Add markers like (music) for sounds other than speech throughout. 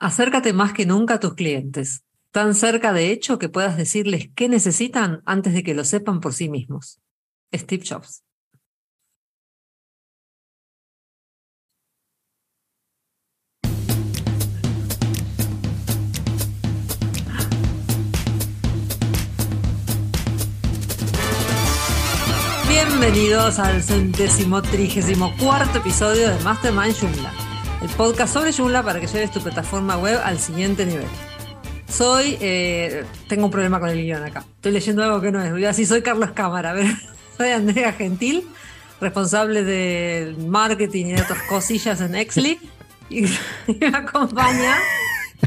Acércate más que nunca a tus clientes, tan cerca de hecho que puedas decirles qué necesitan antes de que lo sepan por sí mismos. Steve Jobs. Bienvenidos al centésimo trigésimo cuarto episodio de Mastermind Joomla, el podcast sobre Joomla para que lleves tu plataforma web al siguiente nivel. Soy, eh, tengo un problema con el guion acá, estoy leyendo algo que no es, así soy Carlos Cámara, (laughs) soy Andrea Gentil, responsable del marketing y de otras cosillas en Exli, y, (laughs) me acompaña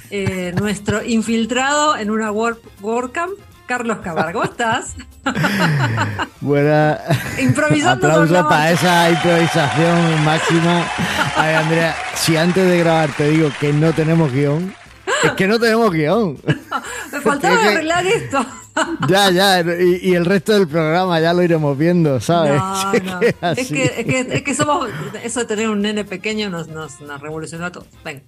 eh, nuestro infiltrado en una work, WordCamp, Carlos Cámara. ¿Cómo estás? (laughs) Buena. Improvisando Aplauso para esa improvisación máxima. Ay, Andrea, si antes de grabar te digo que no tenemos guion, es que no tenemos guion. (laughs) Me faltaba Es que- arreglar esto. (laughs) Ya, ya, y, y el resto del programa ya lo iremos viendo, ¿sabes? No, (laughs) Es no. que Es que, es, que, es que somos. Eso de tener un nene pequeño nos, nos, nos revolucionó a todos. Venga.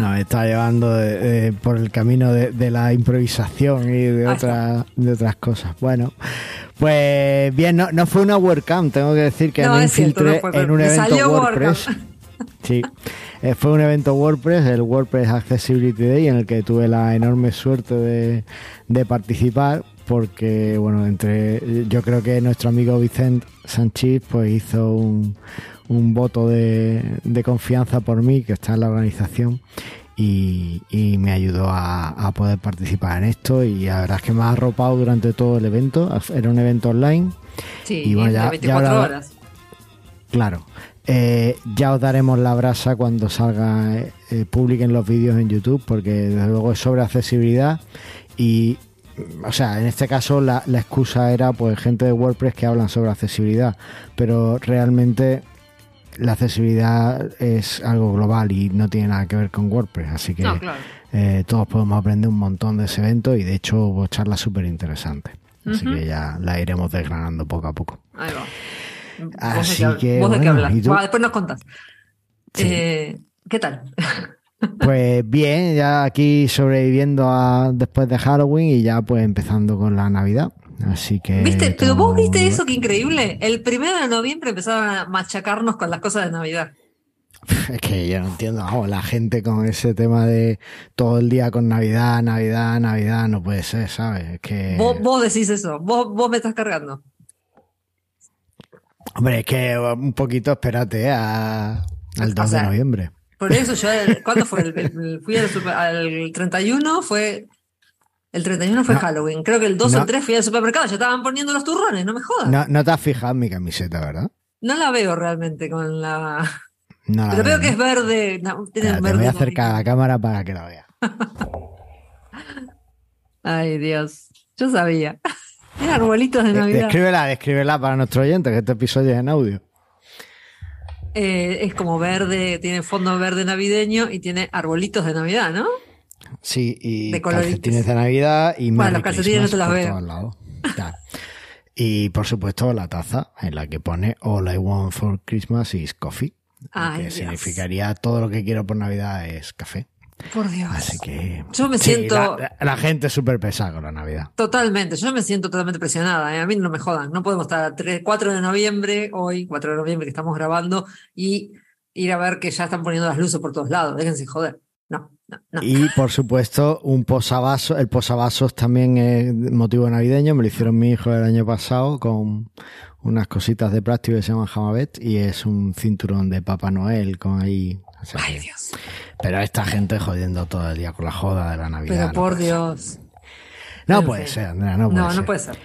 Nos está llevando de- de- por el camino de, de la improvisación y de, otra- de otras cosas. Bueno, pues bien, no, no fue una WordCamp, tengo que decir que No, me cierto, infiltré no fue, en un evento WordPress. Sí, eh, fue un evento WordPress, el WordPress Accessibility Day, en el que tuve la enorme suerte de, de participar, porque, bueno, entre yo creo que nuestro amigo Vicente Sánchez pues hizo un, un voto de, de confianza por mí, que está en la organización, y, y me ayudó a, a poder participar en esto, y la verdad es que me ha arropado durante todo el evento, era un evento online, Sí, Y bueno, ya- de ya 24 ahora- horas. Claro. Eh, ya os daremos la brasa cuando salga, eh, eh, publiquen los vídeos en YouTube, porque desde luego es sobre accesibilidad y, mm, o sea, en este caso la, la excusa era pues gente de WordPress que hablan sobre accesibilidad, pero realmente la accesibilidad es algo global y no tiene nada que ver con WordPress, así que No, claro. eh, todos podemos aprender un montón de ese evento y de hecho hubo charlas súper interesantes. Así que ya la iremos desgranando poco a poco. Ahí va. ¿Vos Así de qué, que, ¿Vos de tú? Va, después nos contás. Sí. Eh, ¿Qué tal? (laughs) Pues bien, ya aquí sobreviviendo a después de Halloween y ya pues empezando con la Navidad. Así que. ¿Viste? Pero vos viste eso, qué increíble. El primero de noviembre empezaron a machacarnos con las cosas de Navidad. (laughs) Es que yo no entiendo, vamos, la gente con ese tema de todo el día con Navidad, Navidad, Navidad, no puede ser, ¿sabes? Es que. Vos, vos decís eso, vos, vos me estás cargando. Hombre, es que un poquito espérate ¿eh? a- al 2 O sea, de noviembre. Por eso yo, ¿cuándo fue? El, el- fui al, super- al 31, fue. El 31 fue No. Halloween. Creo que el 2 o No. el 3 fui al supermercado, ya estaban poniendo los turrones, no me jodas. No, No, no te has fijado en mi camiseta, ¿verdad? la veo realmente con la. No la Pero veo que es ¿no? verde. no, tiene un te voy verde a acercar a la cámara para que la veas. (laughs) Ay, Dios. Yo sabía. Arbolitos de Navidad. Descríbela, descríbela para nuestro oyente, que este episodio es en audio. Eh, es como verde, tiene fondo verde navideño y tiene arbolitos de Navidad, ¿no? Sí, y De calcetines de Navidad y Bueno, Merry los calcetines no te por veo. Y por supuesto la taza en la que pone All I want for Christmas is coffee. Ay, que Dios. significaría todo lo que quiero por Navidad es café. Por Dios. Así que. Yo me Sí, siento- La, la gente es súper pesada con la Navidad. Totalmente, yo me siento totalmente presionada, ¿eh? a mí no me jodan, no podemos estar 3, 4 de noviembre, hoy, 4 de noviembre que estamos grabando, y ir a ver que ya están poniendo las luces por todos lados, déjense joder. No, no, no. Y por supuesto, un posavasos. El posavasos también es motivo navideño. Me lo hicieron mi hijo el año pasado con unas cositas de plástico que se llaman Jamabet y es un cinturón de Papá Noel con ahí. O sea Ay, Dios. Pero esta gente jodiendo todo el día con la joda de la Navidad. Pero no por Dios. No puede ser, Andrea, no puede No, ser. no puede ser.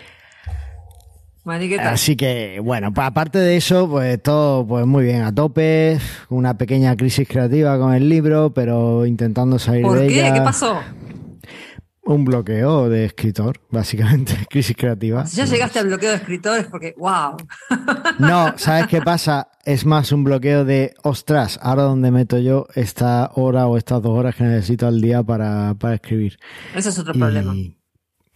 Así que, bueno, pues aparte de eso, pues todo pues muy bien, a tope, una pequeña crisis creativa con el libro, pero intentando salir ¿Por de qué? ella. ¿Qué pasó? Un bloqueo de escritor, básicamente, (laughs) crisis creativa. Si ya llegaste al bloqueo de escritores, porque, wow. No, (laughs) ¿sabes qué pasa? Es más un bloqueo de, ostras, ahora donde meto yo esta hora o estas dos horas que necesito al día para, para escribir. Ese es otro Y, problema.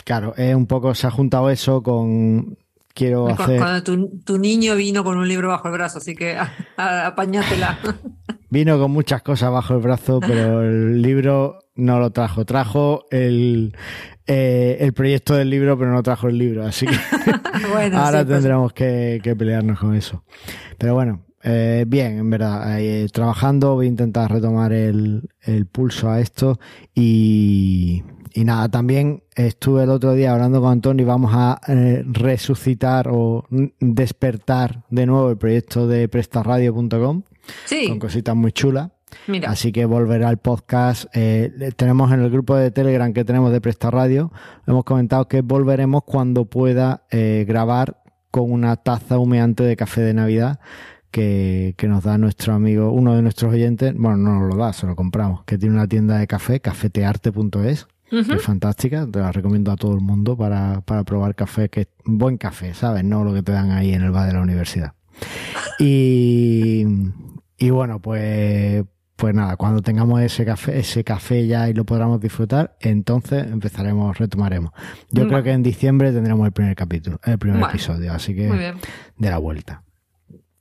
Claro, es un poco, se ha juntado eso con, quiero Cu- hacer... Cuando tu, tu niño vino con un libro bajo el brazo, así que a- a- apañátela. (laughs) vino con muchas cosas bajo el brazo, pero el libro no lo trajo. Trajo el, eh, el proyecto del libro, pero no trajo el libro. Así que (laughs) ahora pues. tendremos que, pelearnos con eso. Pero bueno, eh, bien, en verdad. Eh, trabajando, voy a intentar retomar el, el pulso a esto y, y nada, también estuve el otro día hablando con Antonio y vamos a eh, resucitar o despertar de nuevo el proyecto de prestaradio.com sí. con cositas muy chulas. Así que volverá al podcast. Eh, tenemos en el grupo de Telegram que tenemos de Presta Radio, hemos comentado que volveremos cuando pueda eh, grabar con una taza humeante de café de Navidad que, que, nos da nuestro amigo, uno de nuestros oyentes, bueno, no nos lo da, se lo compramos, que tiene una tienda de café, cafetearte.es, es fantástica, te la recomiendo a todo el mundo para, para probar café, que es buen café, ¿sabes? No lo que te dan ahí en el bar de la universidad. Y, y bueno, pues, pues nada, cuando tengamos ese café, ese café ya y lo podamos disfrutar, entonces empezaremos, retomaremos. Yo creo que en diciembre tendremos el primer capítulo, el primer episodio, así que de la vuelta.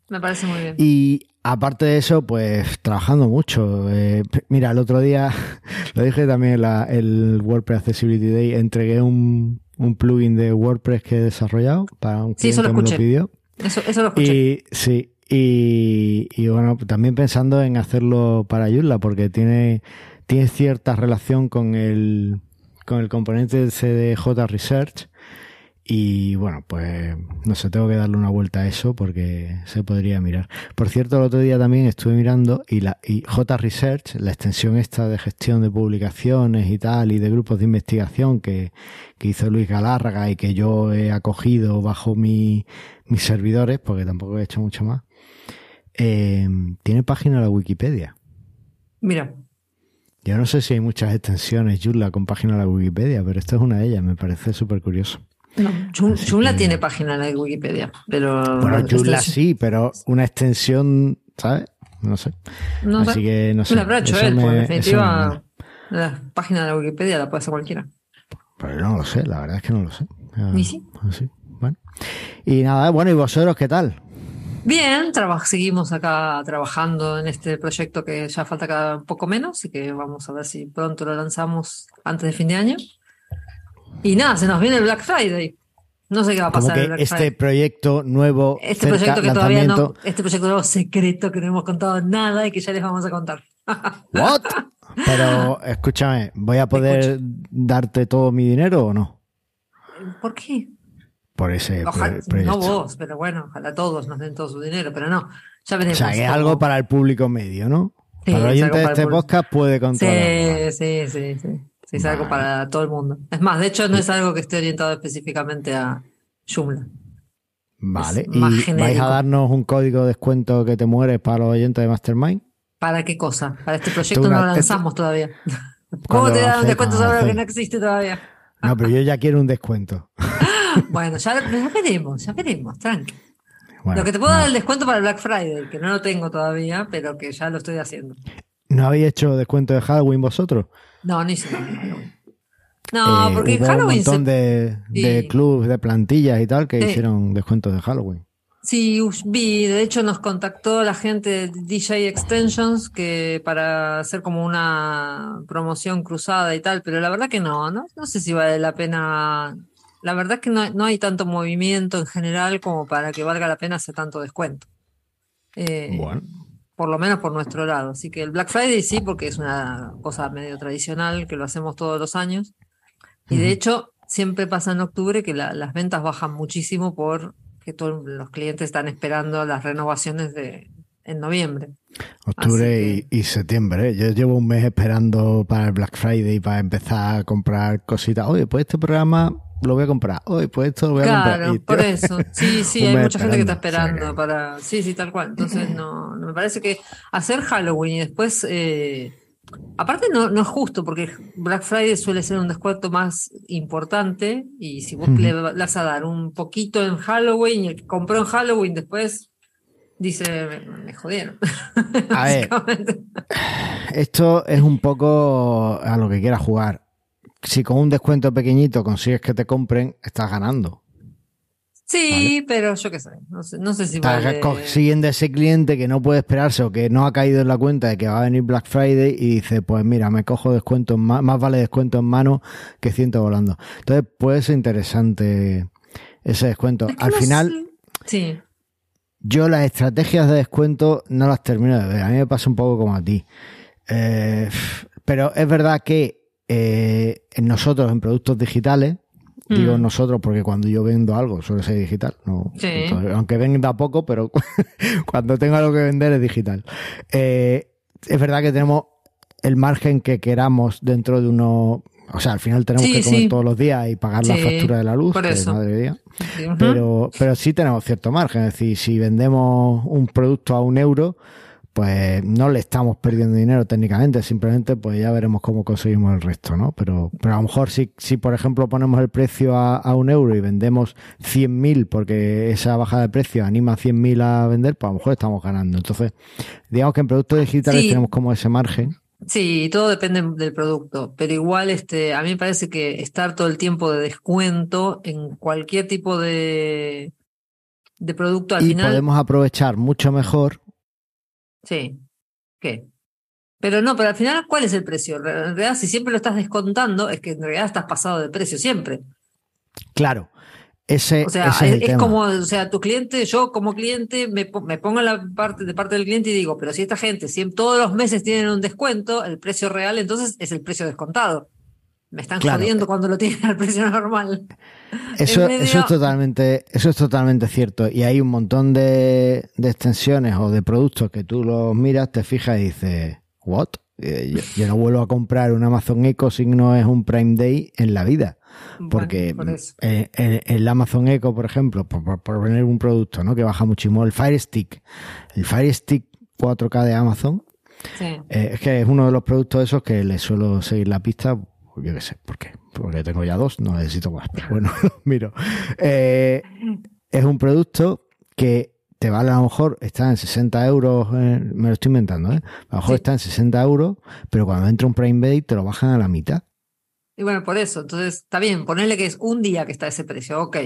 Me parece muy bien. Y aparte de eso, pues trabajando mucho. Eh, mira, el otro día, (laughs) lo dije también la, el WordPress Accessibility Day, entregué un, un, plugin de WordPress que he desarrollado para un cliente que me lo pidió. Eso, eso lo escuché. Y, sí, y, y, bueno, también pensando en hacerlo para Joomla, porque tiene, tiene cierta relación con el, con el componente de CDJ Research y bueno, pues no sé, tengo que darle una vuelta a eso porque se podría mirar. Por cierto, el otro día también estuve mirando y la y J Research, la extensión esta de gestión de publicaciones y tal, y de grupos de investigación que, que hizo Luis Galárraga y que yo he acogido bajo mi, mis servidores, porque tampoco he hecho mucho más, eh, tiene página en la Wikipedia. Mira. Yo no sé si hay muchas extensiones Joomla con página en la Wikipedia, pero esta es una de ellas, me parece súper curioso. No, Joomla tiene página en la Wikipedia, pero... Bueno, Joomla sí, pero una extensión, ¿sabes? No sé. No Así que no sé. Lo habrá hecho él, en definitiva la página de la Wikipedia la puede hacer cualquiera. Pero no lo sé, la verdad es que no lo sé. ¿Y sí? Bueno. Y nada, bueno, ¿y vosotros qué tal? Bien, seguimos acá trabajando en este proyecto que ya falta cada un poco menos y que vamos a ver si pronto lo lanzamos antes de fin de año. Y nada, se nos viene el Black Friday. No sé qué va a pasar. Como que este proyecto nuevo. Este proyecto que todavía no. Este proyecto nuevo secreto que no hemos contado nada y que ya les vamos a contar. (laughs) ¿What? Pero escúchame, ¿voy a poder darte todo mi dinero o no? ¿Por qué? Por ese proyecto. No vos, pero bueno, ojalá todos nos den todo su dinero, pero no. Ya veremos. O sea, que es algo para el público medio, ¿no? para el oyente de este podcast puede contar. Sí, sí, sí, sí. Sí, es algo para todo el mundo. Es más, de hecho, no es algo que esté orientado específicamente a Joomla. Vale. ¿Y vais a darnos un código de descuento que te mueres para los oyentes de Mastermind? ¿Para qué cosa? Para este proyecto no lo lanzamos todavía. (laughs) ¿Cómo te dan un descuento sobre que no (laughs) existe todavía? No, pero yo ya quiero un descuento. (laughs) bueno, ya, veremos, ya veremos, tranqui. lo que te puedo dar el descuento para el Black Friday, que no lo tengo todavía, pero que ya lo estoy haciendo. ¿No habéis hecho descuento de Halloween vosotros? No, No, eh, porque hubo Halloween. Un montón de, de clubs, de plantillas y tal que hicieron descuentos de Halloween. Sí, vi, de hecho nos contactó la gente de DJ Extensions que para hacer como una promoción cruzada y tal, pero la verdad que no, no, no sé si vale la pena. La verdad es que no, no hay tanto movimiento en general como para que valga la pena hacer tanto descuento. Eh, bueno por lo menos por nuestro lado. Así que el Black Friday sí, porque es una cosa medio tradicional que lo hacemos todos los años. Y de hecho, siempre pasa en octubre que las ventas bajan muchísimo porque todos los clientes están esperando las renovaciones de en noviembre. Octubre y, septiembre. ¿eh? Yo llevo un mes esperando para el Black Friday para empezar a comprar cositas. Oye, pues este programa lo voy a comprar. Hoy, pues esto lo voy a comprar. Claro, por eso. (laughs) Sí, sí, hay mucha gente que está esperando para. Sí, sí, tal cual. Entonces, no, me parece que hacer Halloween y después. Eh... Aparte, no, no es justo, porque Black Friday suele ser un descuento más importante. Y si vos le vas a dar un poquito en Halloween y el que compró en Halloween después dice, me, jodieron. A (laughs) ver, esto es un poco a lo que quiera jugar si con un descuento pequeñito consigues que te compren, estás ganando. Sí, pero yo qué sé, no sé, no sé si Estás vale- consiguiendo ese cliente que no puede esperarse o que no ha caído en la cuenta de que va a venir Black Friday y dice, pues mira, me cojo descuento en ma- más vale descuento en mano que ciento volando. Entonces puede ser interesante ese descuento. Es que Al no final. Sí. yo las estrategias de descuento no las termino de ver. A mí me pasa un poco como a ti. Eh, pero es verdad que eh, en nosotros, en productos digitales, digo Mm. nosotros porque cuando yo vendo algo suele ser digital. No, Sí. Entonces, aunque venda poco, pero (laughs) cuando tengo algo que vender es digital. Eh, es verdad que tenemos el margen que queramos dentro de uno. O sea, al final tenemos Sí, que comer sí. todos los días y pagar la factura de la luz. por que eso. madre mía. Pero, pero sí tenemos cierto margen. Es decir, si vendemos un producto a un euro, pues no le estamos perdiendo dinero técnicamente. Simplemente, pues ya veremos cómo conseguimos el resto, ¿no? Pero, pero a lo mejor si, si por ejemplo, ponemos el precio a, a un euro y vendemos 100.000 porque esa bajada de precio anima a 100.000 a vender, pues a lo mejor estamos ganando. Entonces, digamos que en productos digitales Sí. tenemos como ese margen. Sí, todo depende del producto, pero igual este, a mí me parece que estar todo el tiempo de descuento en cualquier tipo de, de producto al y final, podemos aprovechar mucho mejor sí, ¿qué? Pero no, pero al final, ¿cuál es el precio? En realidad, si siempre lo estás descontando, es que en realidad estás pasado de precio siempre. Claro, ese, O sea, ese es, es el es tema. como, o sea, tu cliente, yo como cliente me, me pongo en la parte de parte del cliente y digo, pero si esta gente, si todos los meses tienen un descuento, el precio real entonces es el precio descontado. Me están Claro. jodiendo cuando lo tienen al precio normal. Eso, En medio- eso es totalmente, eso es totalmente cierto. Y hay un montón de, de extensiones o de productos que tú los miras, te fijas y dices, ¿what? Eh, Yo, yo no vuelvo a comprar un Amazon Echo si no es un Prime Day en la vida. Porque Bueno, por eso. eh, en, el Amazon Echo, por ejemplo, por, por, por poner un producto ¿no? que baja muchísimo, el Fire Stick. El Fire Stick 4K de Amazon, Sí. eh, es que es uno de los productos esos que le suelo seguir la pista, yo qué sé, ¿por qué? Porque tengo ya dos, no necesito más, pero bueno, (laughs) miro. Eh, es un producto que te vale a lo mejor, está en 60 euros, eh, me lo estoy inventando, ¿eh? A lo mejor Sí. está en 60 euros, pero cuando entra un Prime Day te lo bajan a la mitad. Y bueno, por eso, entonces está bien, ponerle que es un día que está ese precio, ok.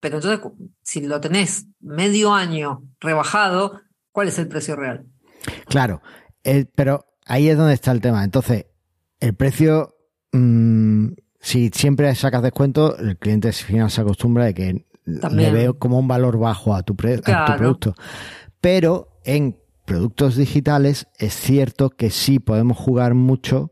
Pero entonces, si lo tenés medio año rebajado, ¿cuál es el precio real? Claro, el- pero ahí es donde está el tema. Entonces, el precio, mm, si siempre sacas descuento, el cliente al final se acostumbra de que También. le veo como un valor bajo a tu, pre- a tu producto. Pero en productos digitales es cierto que sí podemos jugar mucho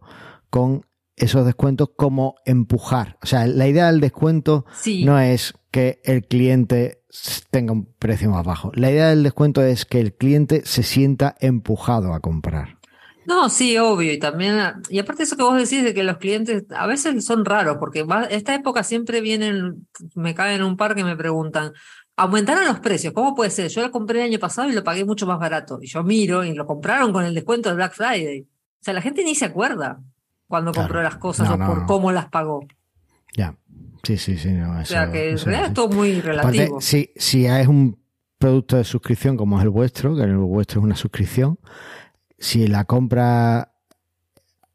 con esos descuentos como empujar. O sea, la idea del descuento Sí, no es que el cliente tenga un precio más bajo. La idea del descuento es que el cliente se sienta empujado a comprar. No, sí, obvio, y también, y aparte eso que vos decís de que los clientes a veces son raros, porque va, esta época siempre vienen, me caen un par que me preguntan, aumentaron los precios, ¿cómo puede ser? Yo lo compré el año pasado y lo pagué mucho más barato, y yo miro y lo compraron con el descuento del Black Friday. O sea, la gente ni se acuerda cuando Claro. compró las cosas No, o no, por no. cómo las pagó. Ya. Sí, sí, sí. No, O eso, sea, que en eso realidad es todo muy Aparte, relativo. si, si es un producto de suscripción como es el vuestro, que el vuestro es una suscripción, si la compra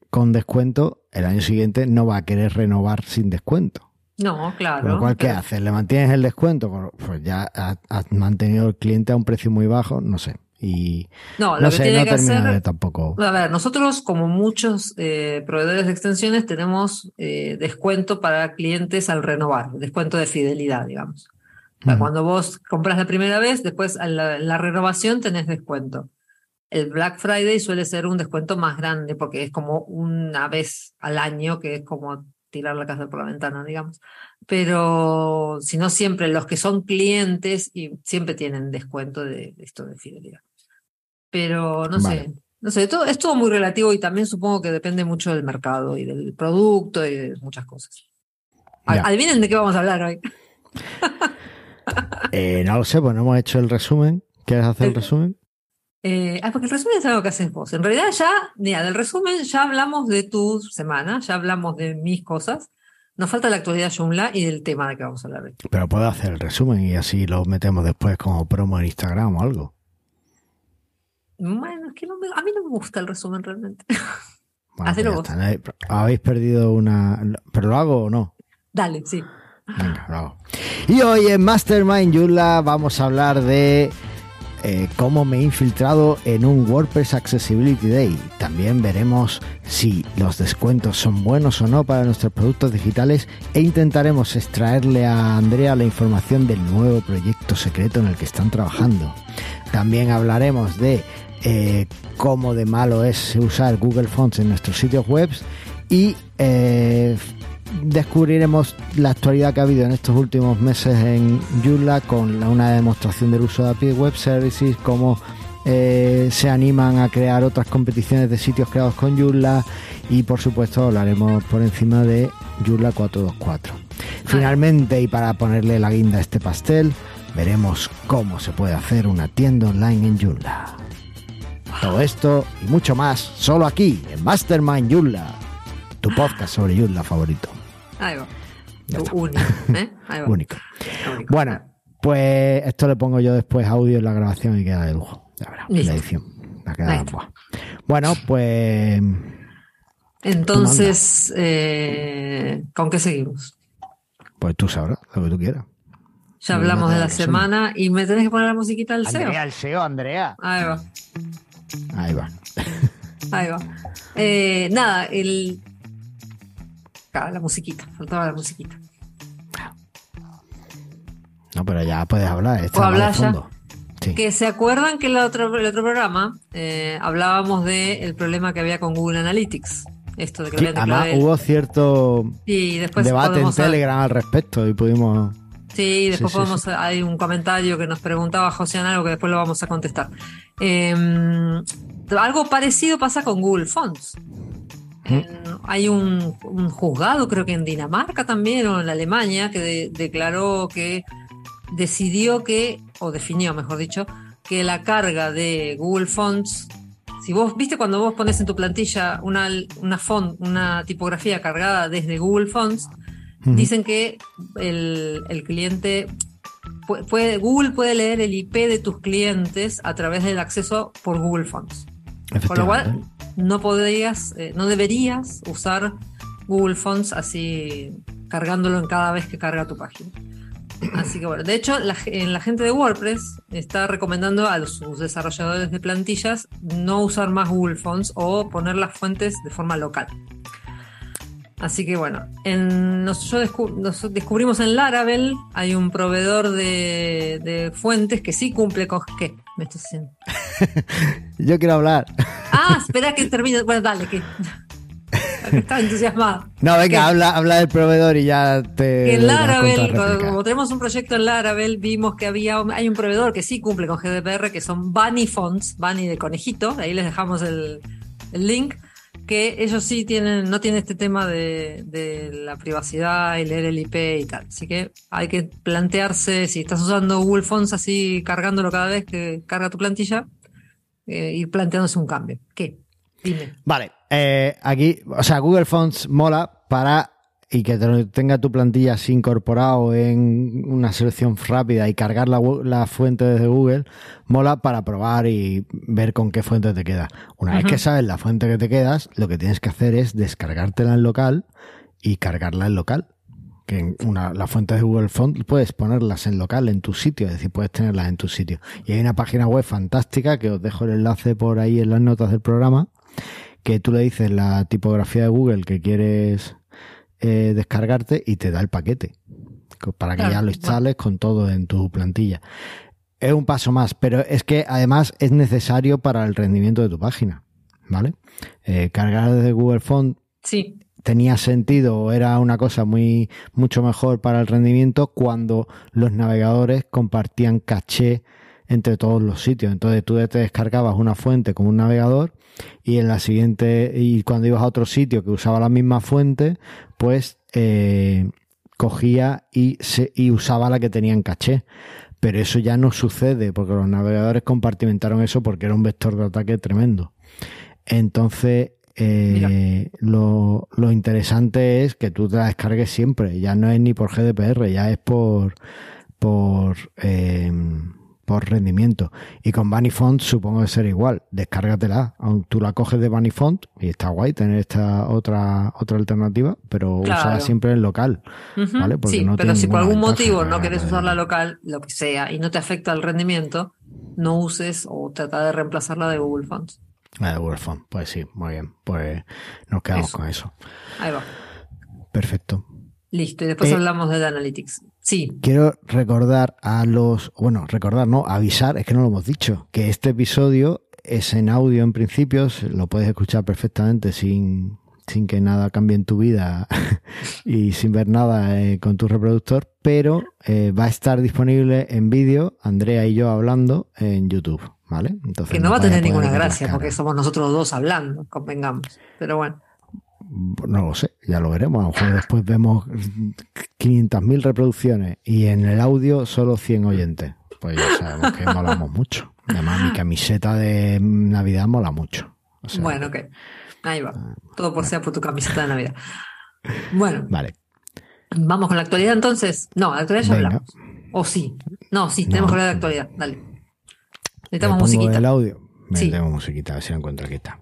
con descuento, el año siguiente no va a querer renovar sin descuento. No, claro. Con lo cual, ¿qué pero- haces? ¿Le mantienes el descuento? Pues ya has, mantenido el cliente a un precio muy bajo, no sé. Y No, lo no que sé, tiene no que hacer tampoco. A ver, nosotros como muchos eh, proveedores de extensiones tenemos eh, descuento para clientes al renovar, descuento de fidelidad, digamos. O sea, Ujú. Cuando vos compras la primera vez, después a la, en la renovación tenés descuento. El Black Friday suele ser un descuento más grande porque es como una vez al año, que es como tirar la casa por la ventana, digamos. Pero si no siempre, los que son clientes y siempre tienen descuento de, de esto de fidelidad. Pero no Vale. sé, no sé, todo, es todo muy relativo y también supongo que depende mucho del mercado y del producto y de muchas cosas. Ya. Adivinen de qué vamos a hablar hoy. Eh, no lo sé, pues no hemos hecho el resumen. ¿Quieres hacer El- resumen? Eh, ah, porque el resumen es algo que haces vos. En realidad ya, mira, del resumen ya hablamos de tu semana, ya hablamos de mis cosas. Nos falta la actualidad Joomla y del tema de que vamos a hablar hoy. Pero puedo hacer el resumen y así lo metemos después como promo en Instagram o algo. Bueno, es que no me- a mí no me gusta el resumen realmente. (laughs) Bueno, Hacelo vos. está. Habéis perdido una... ¿Pero lo hago o no? Dale, sí. Venga, bravo. Y hoy en Mastermind Yula vamos a hablar de eh, cómo me he infiltrado en un WordPress Accessibility Day. También veremos si los descuentos son buenos o no para nuestros productos digitales e intentaremos extraerle a Andrea la información del nuevo proyecto secreto en el que están trabajando. También hablaremos de eh, cómo de malo es usar Google Fonts en nuestros sitios web y eh, descubriremos la actualidad que ha habido en estos últimos meses en Joomla con una demostración del uso de API Web Services, cómo eh, se animan a crear otras competiciones de sitios creados con Joomla y por supuesto hablaremos por encima de Joomla 424. Finalmente y para ponerle la guinda a este pastel, veremos cómo se puede hacer una tienda online en Joomla. Todo esto y mucho más solo aquí en Mastermind Joomla, tu podcast sobre Joomla favorito. Ahí va. Único, ¿eh? Ahí va. Único. Bueno, pues esto le pongo yo después audio en la grabación y queda de lujo. Ya verás, la edición. La queda, buah. Bueno, pues. Entonces, eh, ¿con qué seguimos? Pues tú sabrás, lo que tú quieras. Ya hablamos de la semana y me tenés que poner la musiquita del SEO. Andrea, el SEO, Andrea. Ahí va. Ahí va. Ahí va. Eh, nada, el. Claro, la musiquita, faltaba la musiquita. No, pero ya puedes hablar. ¿Puedo hablar de fondo. Sí. Que se acuerdan que el otro, el otro programa eh, hablábamos del problema que había con Google Analytics. Esto de que Sí, además hubo cierto Sí, después debate en Telegram al respecto y pudimos. Sí, después podemos, hay un comentario que nos preguntaba José en algo que después lo vamos a contestar. Eh, algo parecido pasa con Google Fonts. En- hay un, un juzgado, creo que en Dinamarca también, o en Alemania, que de- declaró que decidió que, o definió, mejor dicho, que la carga de Google Fonts, si vos viste cuando vos pones en tu plantilla una, una font, una tipografía cargada desde Google Fonts, dicen que el, el cliente pu- puede, Google puede leer el IP de tus clientes a través del acceso por Google Fonts. Con lo cual. No podrías, eh, no deberías usar Google Fonts así cargándolo en cada vez que carga tu página. Así que bueno, de hecho, la, en la gente de WordPress está recomendando a sus desarrolladores de plantillas no usar más Google Fonts o poner las fuentes de forma local. Así que bueno, en, nos, yo descu- nos descubrimos en Laravel, hay un proveedor de, de fuentes que sí cumple con... ¿Qué? ¿Me estás haciendo? (laughs) Yo quiero hablar. Ah, (laughs) espera que termine. Bueno, dale, que. (laughs) Está entusiasmado. No, venga, habla, habla del proveedor y ya te. Que en Laravel, como, tenemos un proyecto en Laravel, vimos que había un- hay un proveedor que sí cumple con GDPR, que son Bunny Fonts, Bunny de conejito, ahí les dejamos el, el link, que ellos sí tienen, no tienen este tema de, la privacidad y leer el IP y tal. Así que hay que plantearse, si estás usando Google Fonts así cargándolo cada vez que carga tu plantilla, eh, ir planteándose un cambio. ¿Qué? Dime. Vale, eh, aquí, o sea, Google Fonts mola para y que tenga tu plantilla así incorporado en una selección rápida y cargar la, fuente desde Google, mola para probar y ver con qué fuente te queda. Una vez que sabes la fuente que te quedas, lo que tienes que hacer es descargártela en local y cargarla en local. Que en una, las fuentes de Google Fonts puedes ponerlas en local en tu sitio, es decir, puedes tenerlas en tu sitio. Y hay una página web fantástica que os dejo el enlace por ahí en las notas del programa, que tú le dices la tipografía de Google que quieres eh, descargarte y te da el paquete para que Claro, ya lo bueno. instales con todo en tu plantilla. Es un paso más, pero es que además es necesario para el rendimiento de tu página, ¿vale? Eh, cargar desde Google Font Sí, tenía sentido o era una cosa muy mucho mejor para el rendimiento cuando los navegadores compartían caché entre todos los sitios. Entonces tú te descargabas una fuente como un navegador y en la siguiente y cuando ibas a otro sitio que usaba la misma fuente, pues eh, cogía y se y usaba la que tenía en caché. Pero eso ya no sucede porque los navegadores compartimentaron eso porque era un vector de ataque tremendo. Entonces, eh, lo, lo interesante es que tú te la descargues siempre. Ya no es ni por GDPR, ya es por, por, eh, por rendimiento. Y con Bunny Font supongo que será igual. Descárgatela. Aunque tú la coges de Bunny Font y está guay tener esta otra otra alternativa, pero usala siempre en local. ¿vale? sí, pero si por algún motivo no quieres usarla local, lo que sea, y no te afecta el rendimiento, no uses o trata de reemplazarla de Google Fonts. La de Google Fonts, pues sí, muy bien. Pues nos quedamos con eso. Ahí va. Perfecto. Listo, y después eh, hablamos de Analytics. Sí. Quiero recordar a los, bueno, recordar, no, avisar, es que no lo hemos dicho, que este episodio es en audio en principio, lo puedes escuchar perfectamente sin, sin que nada cambie en tu vida (laughs) y sin ver nada eh, con tu reproductor, pero eh, va a estar disponible en vídeo, Andrea y yo hablando en YouTube, ¿vale? Entonces, que no va a tener ninguna gracia porque somos nosotros dos hablando, convengamos, pero bueno no lo sé, ya lo veremos. A lo mejor después vemos 500.000 reproducciones y en el audio solo 100 oyentes. Pues ya sabemos que molamos mucho. Además, mi camiseta de Navidad mola mucho. bueno, ok. Ahí va. Todo por ser por tu camiseta de Navidad. Bueno. Vale. Vamos con la actualidad entonces. No, la actualidad ya hablamos. O sí. No, sí, tenemos que hablar de actualidad. Dale. Necesitamos musiquita. el audio. Sí. Tengo musiquita, a ver si la encuentro. Aquí está.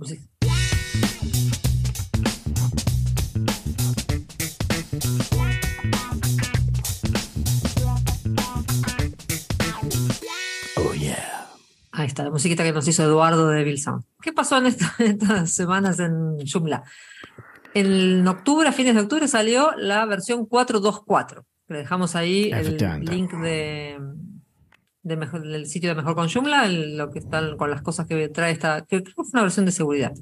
Oh yeah. Ahí está, la musiquita que nos hizo Eduardo de Bilson. ¿Qué pasó (laughs) en, estas semanas en Joomla? En octubre, a fines de octubre, salió la versión 424. Le dejamos ahí el link de, del sitio de Mejor con Joomla, lo que están con las cosas que trae esta, que creo que es una versión de seguridad.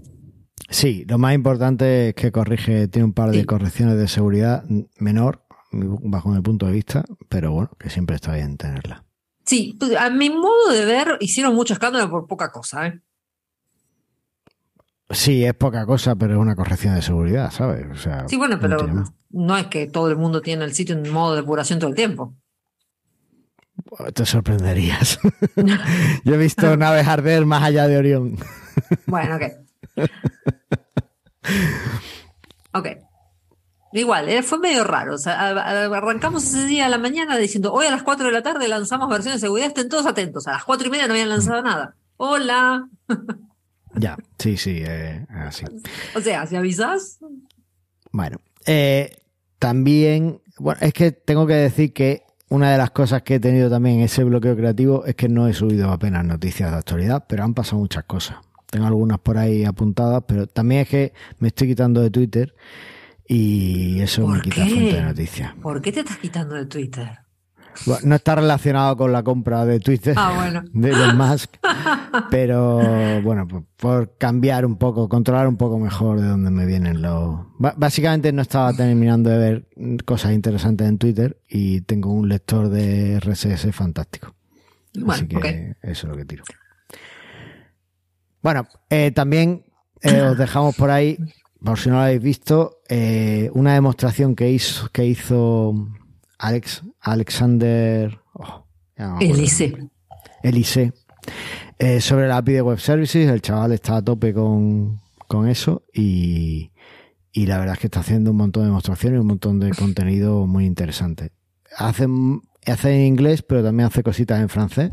Sí, lo más importante es que corrige, tiene un par de correcciones de seguridad menor, bajo mi punto de vista, pero bueno, que siempre está bien tenerla. Sí, pues, a mi modo de ver, hicieron mucho escándalo por poca cosa, ¿eh? Sí, es poca cosa, pero es una corrección de seguridad, ¿sabes? O sea, sí, bueno, pero no, es que todo el mundo tiene el sitio en modo de depuración todo el tiempo. Te sorprenderías. (laughs) Yo he visto (laughs) naves arder más allá de Orión. bueno, ok. Ok. Igual, eh, fue medio raro. O sea, arrancamos ese día a la mañana diciendo, hoy a las 4 de la tarde lanzamos versiones de seguridad, estén todos atentos. A las 4 y media no habían lanzado nada. Hola. (laughs) Ya, sí, sí, eh, así. O sea, si avisas. Bueno, eh, también, bueno, es que tengo que decir que una de las cosas que he tenido también en ese bloqueo creativo es que no he subido apenas noticias de actualidad, pero han pasado muchas cosas. Tengo algunas por ahí apuntadas, pero también es que me estoy quitando de Twitter y eso me quita fuente de noticias. ¿Por qué te estás quitando de Twitter? No está relacionado con la compra de Twitter ah, (laughs) de Elon Musk, pero bueno, por, cambiar un poco, controlar un poco mejor de dónde me vienen los... Básicamente no estaba terminando de ver cosas interesantes en Twitter y tengo un lector de RSS fantástico. Así que eso es lo que tiro. Bueno, eh, también eh, os dejamos por ahí, por si no lo habéis visto, eh, una demostración que hizo, que hizo Alex, Alexander oh, Elise. Elise. sobre la API de Web Services, el chaval está a tope con, eso y, y, la verdad es que está haciendo un montón de demostraciones y un montón de contenido muy interesante. Hace, hace en inglés, pero también hace cositas en francés.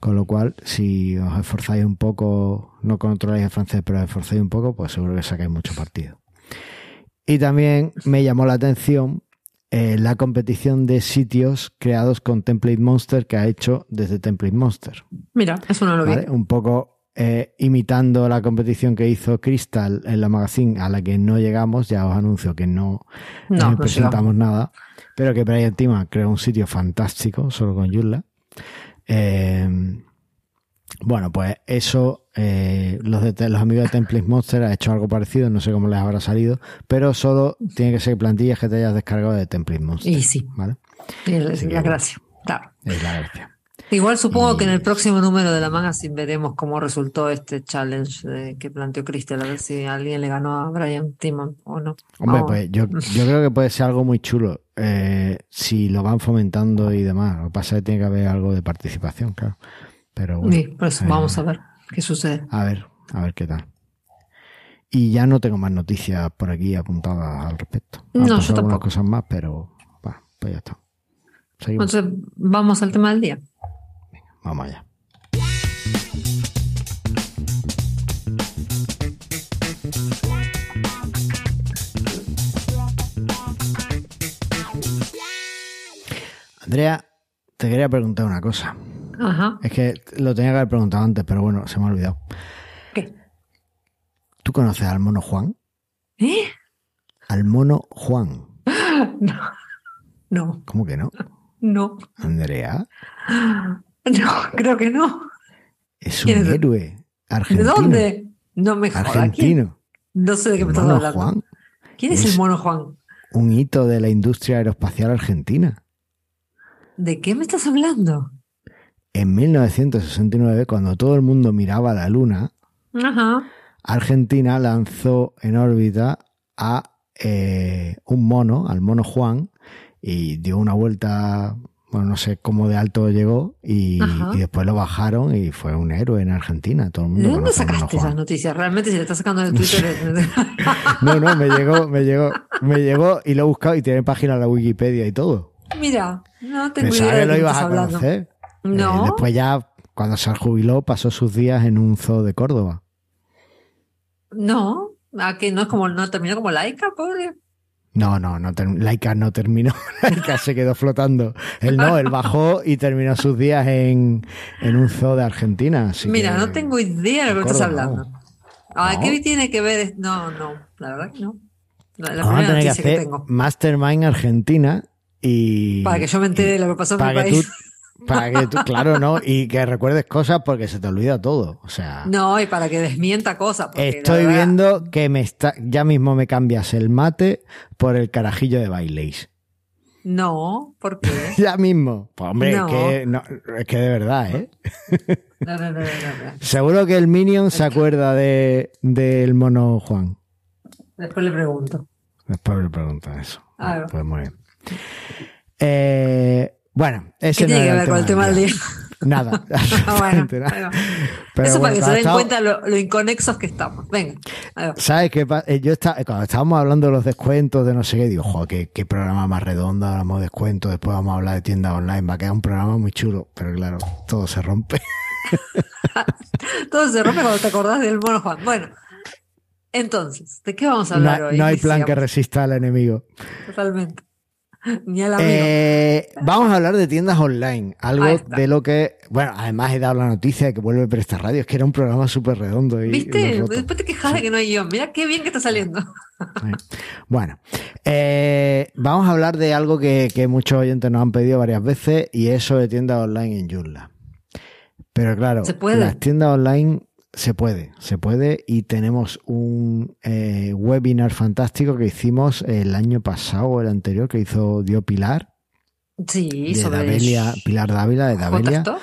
Con lo cual, si os esforzáis un poco, no controláis el francés, pero os esforzáis un poco, pues seguro que sacáis mucho partido. Y también me llamó la atención eh, la competición de sitios creados con Template Monster que ha hecho desde Template Monster. Mira, eso no lo vi. Un poco eh, imitando la competición que hizo Crystal en la magazine, a la que no llegamos, ya os anuncio que no, no, presentamos nada, pero que Brian Tima creó un sitio fantástico solo con Joomla eh, bueno, pues eso, eh, los, de, los amigos de Template Monster han hecho algo parecido, no sé cómo les habrá salido, pero solo tiene que ser plantillas que te hayas descargado de Template Monster. Y sí. ¿vale? Es la gracia, claro. Es la gracia. Igual supongo que en el próximo número de la magazine veremos cómo resultó este challenge que planteó Crystal, a ver si alguien le ganó a Brian Timon o no. Hombre, pues yo, yo, creo que puede ser algo muy chulo eh, si lo van fomentando y demás. Lo que pasa es que tiene que haber algo de participación, claro. Pero sí, pues vamos a ver qué sucede. A ver, a ver qué tal. Y ya no tengo más noticias por aquí apuntadas al respecto. no, yo tampoco. cosas más, pero bueno, pues ya está. seguimos. Entonces, vamos al tema del día. Vamos allá. Andrea, te quería preguntar una cosa. Ajá. Es que lo tenía que haber preguntado antes, pero bueno, se me ha olvidado. ¿Qué? ¿Tú conoces al mono Juan? ¿Eh? Al mono Juan. (gasps) No. No, ¿Cómo que no? no. Andrea, No, creo que no. es ¿Quién un es? héroe ¿De argentino. dónde? No me jodas. Argentino. No sé de qué me estás hablando. Juan. ¿Quién es, Es- el mono Juan? Un hito de la industria aeroespacial argentina. ¿De qué me estás hablando? En 1969, cuando todo el mundo miraba la Luna, Ajá. Argentina lanzó en órbita a eh, un mono, al mono Juan, y dio una vuelta, bueno, no sé cómo de alto llegó, y, después lo bajaron y fue un héroe en Argentina. Todo el mundo ¿De dónde sacaste esas noticias? Realmente si le estás sacando de Twitter. (laughs) (laughs) No, no, me llegó, me llegó, me llegó y lo he buscado y tiene página en la Wikipedia y todo. Mira, no tengo Pensaba idea que de lo qué ibas a hablando. conocer. No. Eh, después ya, cuando se jubiló, pasó sus días en un zoo de Córdoba. No, ¿a que no es como, no terminó como laica, pobre? No, no, no Laika no terminó. (laughs) Laika se quedó flotando. Él no, él bajó y terminó sus días en, en un zoo de Argentina. así Mira, que- no tengo idea de lo que estás hablando. Ah, No. ¿qué tiene que ver? No, no, la verdad que no. La, la Vamos a primera tener que hacer tengo. Mastermind Argentina y. Para que yo me entere de lo que pasó en mi país. tú, para que tú, claro, ¿no? Y que recuerdes cosas porque se te olvida todo. O sea, No, y para que desmienta cosas. estoy verdad- viendo que me está, ya mismo me cambias el mate por el carajillo de bailéis. No, ¿por qué? (laughs) Ya mismo. Pues hombre, No. es, que, no, es que de verdad, ¿eh? No, no, no, no. Seguro que el Minion se acuerda de del mono Juan. Después le pregunto. Después le preguntan eso. Ah, Pues muy bien. Eh, bueno, ese ¿Qué no tiene que ver con el tema del día? (laughs) Nada, (laughs) Ah, bueno, nada. Pero Eso bueno, para que se den cuenta lo, lo inconexos que estamos. Venga. ¿Sabes qué eh, Yo estaba, cuando estábamos hablando de los descuentos, de no sé qué, digo, joder, qué, qué programa más redondo, hablamos de descuentos, después vamos a hablar de tiendas online, va a quedar un programa muy chulo, pero claro, todo se rompe. (laughs) Todo se rompe cuando te acordás del mono Juan. Bueno, entonces, ¿de qué vamos a No, hablar hoy? no hay plan que resista al enemigo. Totalmente. (laughs) Ni al amigo. Eh, vamos a hablar de tiendas online, algo de lo que, bueno, además he dado la noticia de que vuelve Presta Radio, es que era un programa súper redondo. Y, ¿Viste? Después te quejas de que no hay guion. Mira qué bien que está saliendo. Bueno, eh, vamos a hablar de algo que, que muchos oyentes nos han pedido varias veces y eso de tiendas online en Joomla. Pero claro, ¿Se puede? las tiendas online se puede, se puede y tenemos un eh, webinar fantástico que hicimos el año pasado o el anterior que hizo dio Pilar Sí, de sobre Pilar Dávila de Davelia JStore.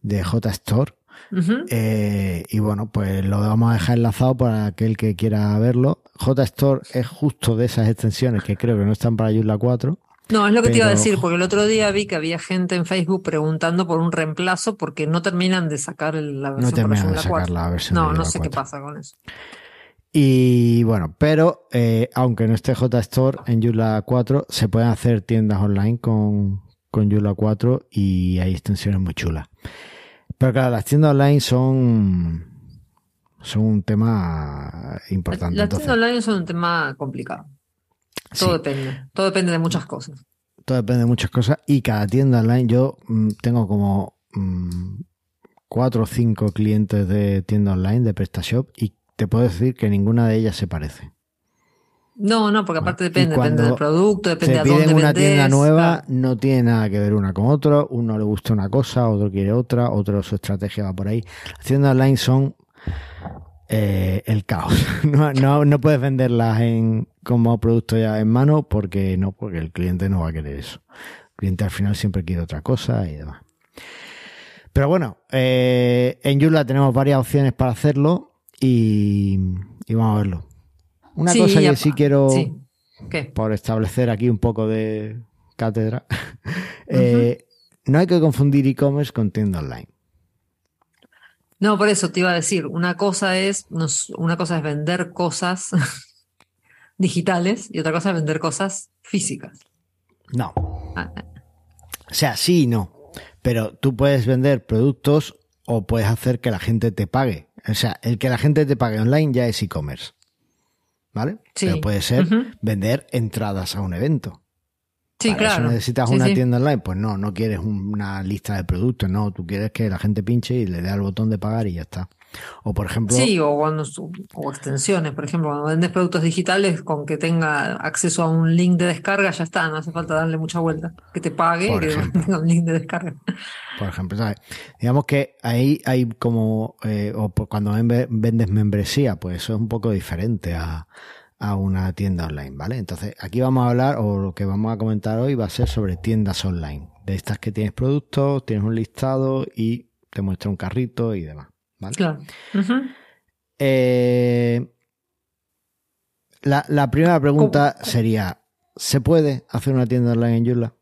de JStore Ujú. eh, y bueno, pues lo vamos a dejar enlazado para aquel que quiera verlo. JStore es justo de esas extensiones que creo que no están para Joomla 4. No, es lo que te iba a decir, porque el otro día vi que había gente en Facebook preguntando por un reemplazo porque no terminan de sacar la No versión para terminan de sacar 4. la versión No, de no sé qué 4. pasa con eso. Y bueno, pero eh, aunque no esté JStore en Joomla 4, se pueden hacer tiendas online con, con Joomla 4 y hay extensiones muy chulas. Pero claro, las tiendas online son, son un tema importante. Las Entonces, tiendas online son un tema complicado. Todo sí. depende. Todo depende de muchas cosas. todo depende de muchas cosas y cada tienda online yo mm, tengo como mm, cuatro o cinco clientes de tienda online de PrestaShop y te puedo decir que ninguna de ellas se parece. No, no, porque aparte depende, depende del producto, depende Te a dónde piden una tienda nueva, claro. no tiene nada que ver una con otra, uno le gusta una cosa, otro quiere otra, otro su estrategia va por ahí. Las tiendas online son eh, el caos. (laughs) No, no, no puedes venderlas en, como producto ya en mano porque no, porque el cliente no va a querer eso. El cliente al final siempre quiere otra cosa y demás. Pero bueno, eh, en Joomla tenemos varias opciones para hacerlo y, y vamos a verlo. Una Sí, cosa ya- que sí quiero por establecer aquí un poco de cátedra, (laughs) eh, no hay que confundir e-commerce con tienda online. No, por eso te iba a decir, una cosa es, nos- una cosa es vender cosas (laughs) digitales y otra cosa es vender cosas físicas. No. Ah, O sea, sí y no. Pero tú puedes vender productos o puedes hacer que la gente te pague. O sea, el que la gente te pague online ya es e-commerce. ¿Vale? Sí. Pero puede ser vender entradas a un evento. Sí, Para eso claro. necesitas Sí, una sí. tienda online. Pues no, no quieres una lista de productos, no. Tú quieres que la gente pinche y le dé al botón de pagar y ya está. O por ejemplo, Sí, o cuando o extensiones, por ejemplo, cuando vendes productos digitales con que tenga acceso a un link de descarga, ya está, no hace falta darle mucha vuelta. Que te pague y que (laughs) ejemplo. tenga un link de descarga. por ejemplo, ¿sabes? Digamos que ahí hay como, eh, o cuando ven- vendes membresía, pues eso es un poco diferente a, a una tienda online, ¿vale? Entonces, aquí vamos a hablar, o lo que vamos a comentar hoy va a ser sobre tiendas online. De estas que tienes productos, tienes un listado y te muestra un carrito y demás, ¿vale? Claro. Eh, la, la primera pregunta sería, ¿se puede hacer una tienda online en Joomla?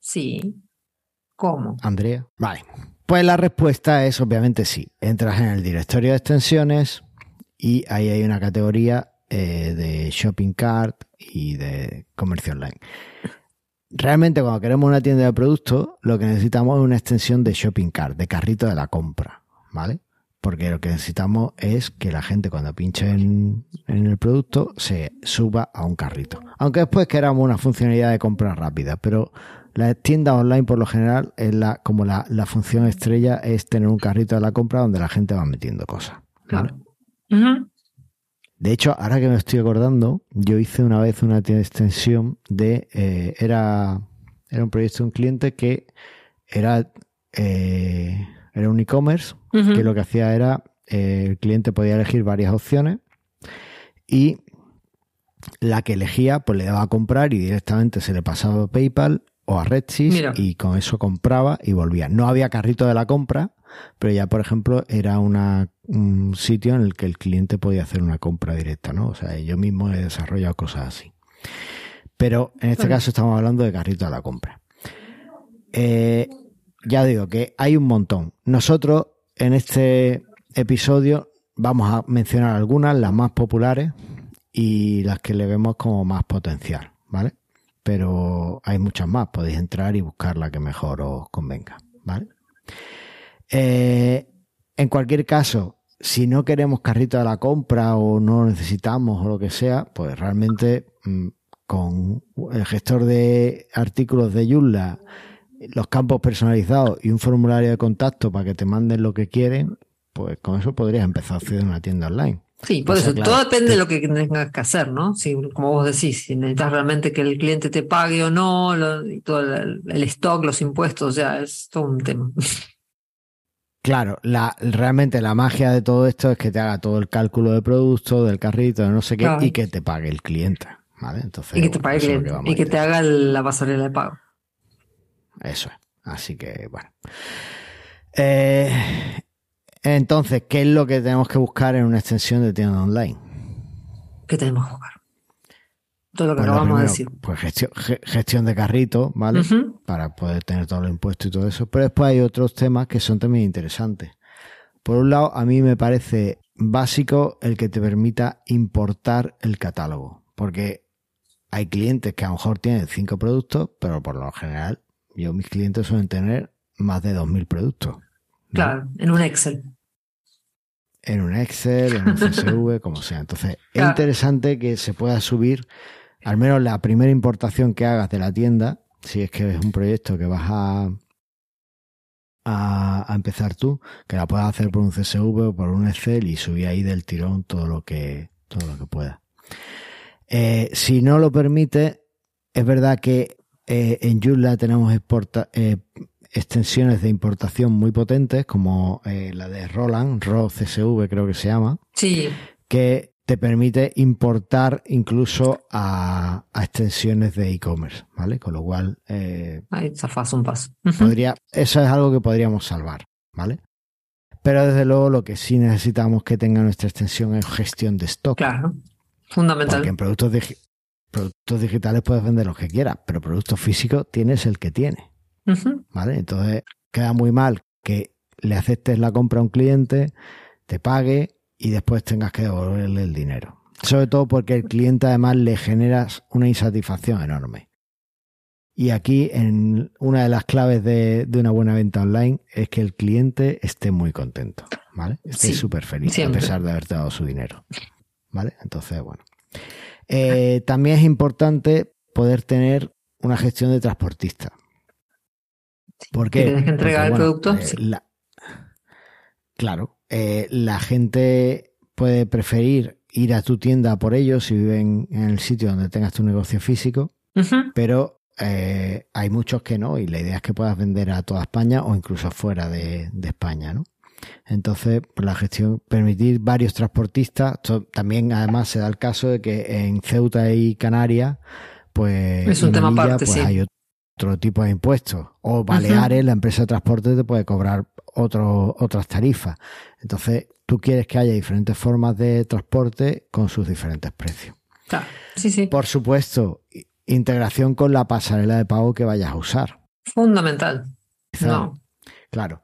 Sí. ¿Cómo? Andrea. Vale. Pues la respuesta es obviamente sí. Entras en el directorio de extensiones y ahí hay una categoría eh, de shopping cart y de comercio online. Realmente cuando queremos una tienda de productos, lo que necesitamos es una extensión de shopping cart, de carrito de la compra, ¿vale? Porque lo que necesitamos es que la gente cuando pinche en, en el producto se suba a un carrito. Aunque después queramos una funcionalidad de compra rápida, pero la tienda online por lo general es la, como la, la función estrella es tener un carrito de la compra donde la gente va metiendo cosas. ¿vale? Claro. De hecho, ahora que me estoy acordando, yo hice una vez una extensión de eh, era era un proyecto de un cliente que era eh, era un e-commerce que lo que hacía era eh, el cliente podía elegir varias opciones y la que elegía pues le daba a comprar y directamente se le pasaba a PayPal o a Redsys Mira. y con eso compraba y volvía. No había carrito de la compra, pero ya por ejemplo era una, un sitio en el que el cliente podía hacer una compra directa, ¿no? O sea, yo mismo he desarrollado cosas así. Pero en este caso estamos hablando de carrito de la compra. Eh, ya digo que hay un montón. Nosotros en este episodio vamos a mencionar algunas, las más populares y las que le vemos como más potencial, ¿vale? Pero hay muchas más, podéis entrar y buscar la que mejor os convenga, ¿vale? Eh, en cualquier caso, si no queremos carrito de la compra o no lo necesitamos o lo que sea, pues realmente mm, con el gestor de artículos de Joomla, los campos personalizados y un formulario de contacto para que te manden lo que quieren, pues con eso podrías empezar a hacer una tienda online. Sí, por eso, claro, todo depende de lo que tengas que hacer, ¿no? Si, como vos decís, si necesitas realmente que el cliente te pague o no, lo- y todo el, el stock, los impuestos, o sea, es todo un tema. Claro, la, realmente la magia de todo esto es que te haga todo el cálculo de producto, del carrito, de no sé qué, Claro. y que te pague el cliente. ¿Vale? Entonces, Y que te bueno, pague el cliente, que y que te haga la pasarela de pago. Eso es. Así que, bueno. Eh, entonces, ¿qué es lo que tenemos que buscar en una extensión de tienda online? ¿Qué tenemos que buscar? Todo lo que Pues lo acabamos de decir. Pues gestión, ge- gestión de carrito, ¿vale? Para poder tener todos los impuestos y todo eso. Pero después hay otros temas que son también interesantes. Por un lado, a mí me parece básico el que te permita importar el catálogo. Porque hay clientes que a lo mejor tienen cinco productos, pero por lo general, yo mis clientes suelen tener más de 2.000 productos. Claro, en un Excel. en un Excel, en un (laughs) CSV, como sea. Entonces, es interesante que se pueda subir al menos la primera importación que hagas de la tienda, si es que es un proyecto que vas a, a, a empezar tú, que la puedas hacer por un CSV o por un Excel y subir ahí del tirón todo lo que, todo lo que puedas. Eh, si no lo permite, es verdad que eh, en Joomla tenemos exporta- eh, extensiones de importación muy potentes, como eh, la de Roland, RAW CSV creo que se llama, Sí, que te permite importar incluso a, a extensiones de e-commerce, ¿vale? Con lo cual, eh, ahí un paso. Podría, eso es algo que podríamos salvar, ¿vale? Pero desde luego lo que sí necesitamos que tenga nuestra extensión es gestión de stock. Claro, fundamental. Porque en productos, digi- productos digitales puedes vender los que quieras, pero productos físicos tienes el que ¿vale? Entonces queda muy mal que le aceptes la compra a un cliente, te pague y después tengas que devolverle el dinero. Sobre todo porque el cliente además le generas una insatisfacción enorme. Y aquí, en una de las claves de, una buena venta online es que el cliente esté muy contento, ¿vale? Esté súper feliz a pesar de haberte dado su dinero, ¿vale? Entonces, bueno. Eh, también es importante poder tener una gestión de transportista. ¿Por qué? ¿Tienes que entregar el producto? Eh, claro, eh, la gente puede preferir ir a tu tienda por ellos si viven en el sitio donde tengas tu negocio físico, pero eh, hay muchos que no, y la idea es que puedas vender a toda España o incluso fuera de, España, ¿no? Entonces, por la gestión, permitir varios transportistas, también además se da el caso de que en Ceuta y Canarias, pues, es un tema aparte, pues hay otro tipo de impuestos. O Baleares, la empresa de transporte te puede cobrar otro, otras tarifas. Entonces, tú quieres que haya diferentes formas de transporte con sus diferentes precios. Sí, sí. Por supuesto, integración con la pasarela de pago que vayas a usar. Fundamental. No. Claro.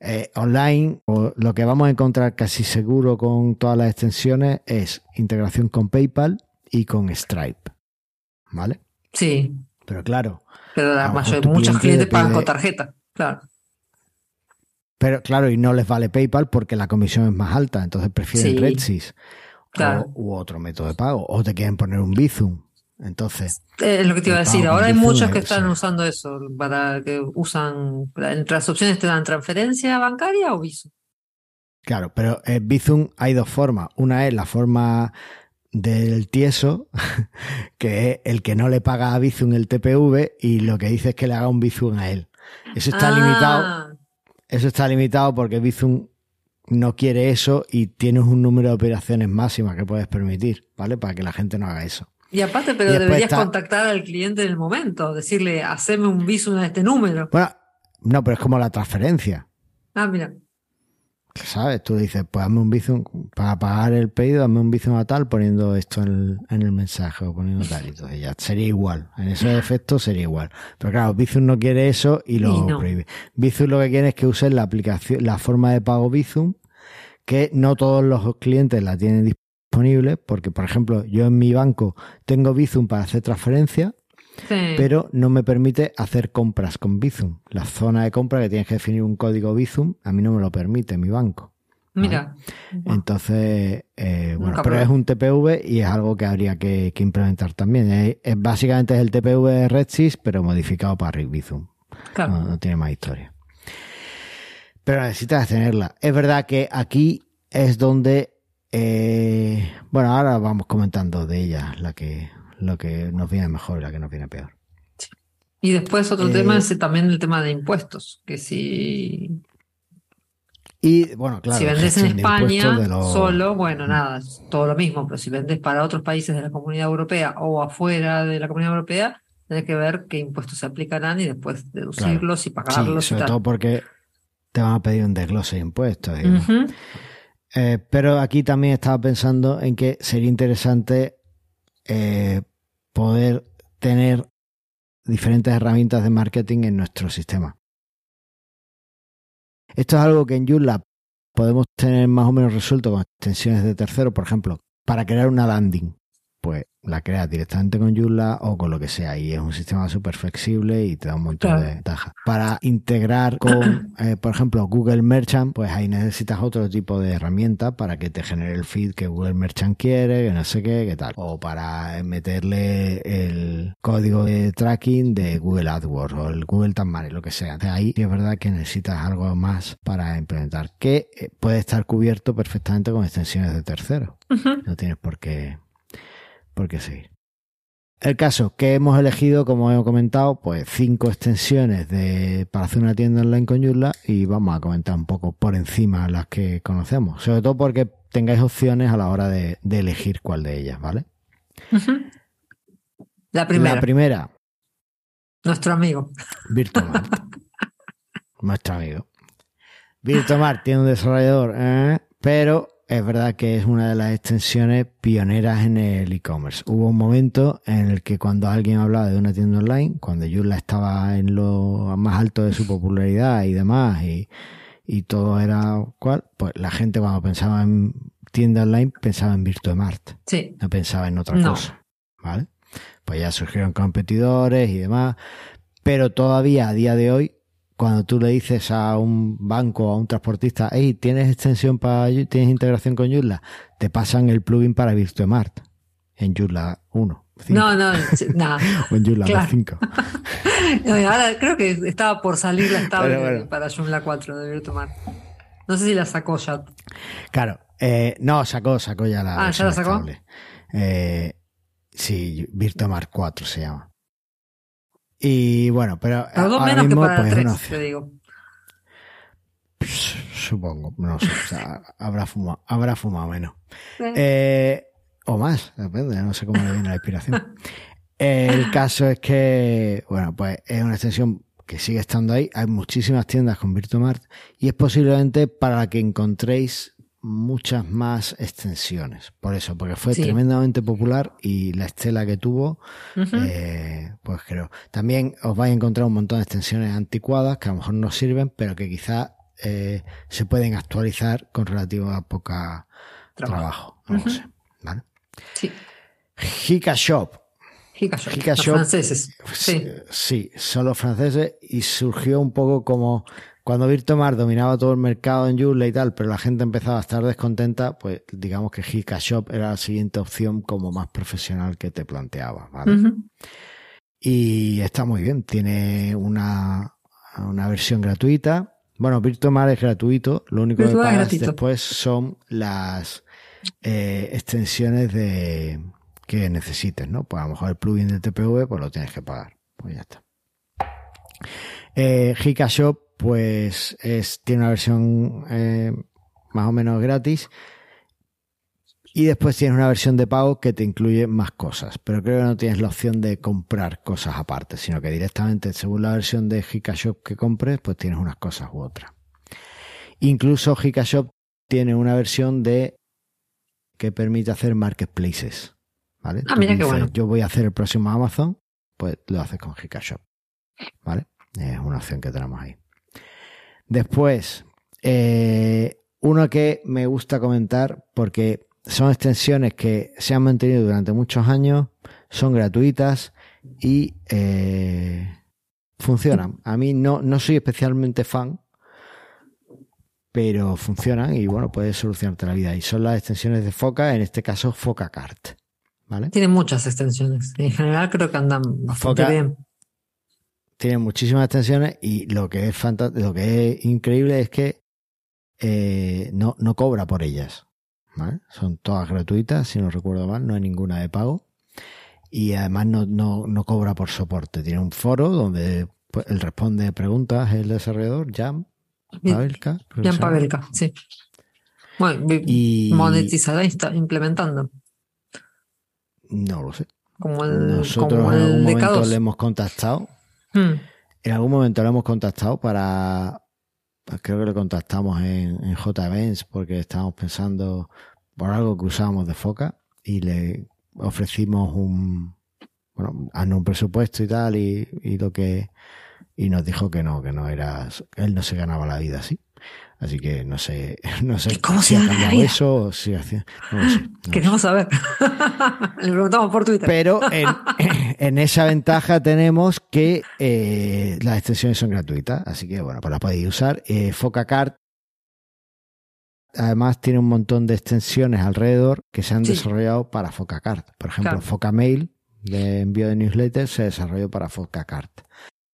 Eh, online, o lo que vamos a encontrar casi seguro con todas las extensiones es integración con PayPal y con Stripe. ¿Vale? Sí. Pero claro. Pero muchos clientes pagan con tarjeta, claro. Pero claro, y no les vale PayPal porque la comisión es más alta, entonces prefieren sí. RedSys u otro método de pago. O te quieren poner un Bizum. Entonces. Es lo que te iba a decir. Ahora hay muchos que están usando eso, para que usan. Entre las opciones te dan transferencia bancaria o Bizum. Claro, pero en Bizum hay dos formas. Una es la forma del tieso, (laughs) que es el que no le paga a Bizum el TPV y lo que dice es que le haga un Bizum a él. Eso está limitado. Ah. Eso está limitado porque Bizum no quiere eso y tienes un número de operaciones máximas que puedes permitir, ¿vale? Para que la gente no haga eso. Y aparte, pero deberías contactar al cliente en el momento, decirle, haceme un visum a este número. Bueno, no, pero es como la transferencia. Ah, mira. ¿Sabes? Tú dices, pues hazme un Bizum, para pagar el pedido, hazme un Bizum a tal, poniendo esto en el, mensaje o poniendo tal. Y entonces ya sería igual. En esos efectos sería igual. Pero claro, Bizum no quiere eso y lo prohíbe. Bizum lo que quiere es que uses la aplicación, la forma de pago Bizum, que no todos los clientes la tienen disponible porque por ejemplo yo en mi banco tengo Bizum para hacer pero no me permite hacer compras con Bizum. La zona de compra que tienes que definir un código Bizum, a mí no me lo permite mi banco. Mira. Entonces, eh, bueno, pero es un TPV y es algo que habría que, implementar también. Es, básicamente es el TPV de RedSys, pero modificado para Rick Bizum. No, no tiene más historia. Pero necesitas tenerla. Es verdad que aquí es donde eh, bueno, ahora vamos comentando de ella, la que, lo que nos viene mejor y la que nos viene peor. Y después otro tema eh, es también el tema de impuestos, que si... Y bueno, claro. Si vendes en España solo, bueno, nada, todo lo mismo, pero si vendes para otros países de la Comunidad Europea o afuera de la Comunidad Europea, tienes que ver qué impuestos se aplicarán y después deducirlos y pagarlos. sobre todo porque te van a pedir un desglose de impuestos. Eh, pero aquí también estaba pensando en que sería interesante eh, poder tener diferentes herramientas de marketing en nuestro sistema. Esto es algo que en Joomla podemos tener más o menos resuelto con extensiones de tercero, por ejemplo, para crear una landing. Pues la creas directamente con Joomla o con lo que sea y es un sistema súper flexible y te da un montón de ventajas. Para integrar con, (clears throat) eh, por ejemplo, Google Merchant, pues ahí necesitas otro tipo de herramienta para que te genere el feed que Google Merchant quiere, que no sé qué, qué tal. O para meterle el código de tracking de Google AdWords o el Google Tag lo que sea. De ahí es verdad que necesitas algo más para implementar, que eh, puede estar cubierto perfectamente con extensiones de terceros. No tienes por qué porque sí. El caso que hemos elegido, como he comentado, pues cinco extensiones de, para hacer una tienda online con Joomla y vamos a comentar un poco por encima las que conocemos, sobre todo porque tengáis opciones a la hora de, elegir cuál de ellas, ¿vale? La primera. La primera. Nuestro amigo. Virtual. (laughs) Nuestro amigo. Virtual tiene un desarrollador, ¿eh? pero es verdad que es una de las extensiones pioneras en el e-commerce. Hubo un momento en el que cuando alguien hablaba de una tienda online, cuando Joomla estaba en lo más alto de su popularidad y demás, y, todo era cual, pues la gente cuando pensaba en tienda online pensaba en Virtuemart. Sí. No pensaba en otra cosa. ¿Vale? Pues ya surgieron competidores y demás. Pero todavía a día de hoy, cuando tú le dices a un banco o a un transportista, hey, ¿tienes extensión para, tienes integración con Joomla? Te pasan el plugin para Virtuemart en Joomla 1. No, no, nada. (laughs) o en Joomla 5. (laughs) Ahora creo que estaba por salir la estable para Joomla 4 de Virtuemart. No sé si la sacó ya. Claro, eh, no, sacó, sacó ya la. Ah, ya la sacó. Eh, sí, Virtuemart 4 se llama. Y bueno, pero Tardó menos que para pues, 3, te digo. Supongo, no sé, o sea, habrá fumado, habrá fumado menos. Eh, o más, depende, no sé cómo le viene la inspiración. (laughs) El caso es que, bueno, pues es una extensión que sigue estando ahí. Hay muchísimas tiendas con Virtuemart y es posiblemente para que encontréis muchas más extensiones. Por eso, porque fue tremendamente popular y la estela que tuvo, eh, pues creo. También os vais a encontrar un montón de extensiones anticuadas que a lo mejor no sirven, pero que quizás eh, se pueden actualizar con relativo a poca trabajo. No lo sé. ¿vale? Sí. Hika Shop. Hika Shop. franceses. Sí. sí, son los franceses y surgió un poco como cuando Virtomar dominaba todo el mercado en Joomla y tal, pero la gente empezaba a estar descontenta, pues digamos que Hika Shop era la siguiente opción como más profesional que te planteaba, ¿vale? Y está muy bien, tiene una, una versión gratuita. Bueno, Virtomar es gratuito, lo único que pagas después son las eh, extensiones de que necesites, ¿no? Pues a lo mejor el plugin de TPV, pues lo tienes que pagar. Pues ya está. Eh, Hika Shop pues es, tiene una versión eh, más o menos gratis. Y después tienes una versión de pago que te incluye más cosas. Pero creo que no tienes la opción de comprar cosas aparte, sino que directamente, según la versión de Hikashop que compres, pues tienes unas cosas u otras. Incluso Hikashop tiene una versión de que permite hacer marketplaces. ¿Vale? Ah, mira qué bueno. Yo voy a hacer el próximo Amazon, pues lo haces con Hikashop. ¿Vale? Es una opción que tenemos ahí. Después, eh, uno que me gusta comentar porque son extensiones que se han mantenido durante muchos años, son gratuitas y eh, funcionan. A mí no, no soy especialmente fan, pero funcionan y bueno, puedes solucionarte la vida. Y son las extensiones de Foca, en este caso FocaCart. ¿Vale? Tiene muchas extensiones. En general creo que andan bastante bien tiene muchísimas extensiones y lo que es lo que es increíble es que eh, no, no cobra por ellas. Son todas gratuitas, si no recuerdo mal, no hay ninguna de pago. Y además no, no, no cobra por soporte. Tiene un foro donde pues, él responde preguntas, el desarrollador, Jam Pavelka. Jan Pavelka, sí. Bueno, y monetizará está implementando. No lo sé. Como el, Nosotros como en algún momento le hemos contactado Hmm. En algún momento lo hemos contactado para. Pues creo que lo contactamos en, en JVents porque estábamos pensando por algo que usábamos de foca y le ofrecimos un. Bueno, un presupuesto y tal y, y lo que. Y nos dijo que no, que no era. Él no se ganaba la vida así. Así que no sé, (laughs) no sé ¿Cómo si se ha cambiado eso o si hacía. No. (laughs) Queremos saber. (laughs) Le preguntamos por Twitter. Pero en, en esa ventaja tenemos que eh, las extensiones son gratuitas. Así que bueno, pues las podéis usar. Eh, FocaCart además tiene un montón de extensiones alrededor que se han desarrollado para FocaCart. Por ejemplo, FocaMail de envío de newsletters se desarrolló para FocaCart.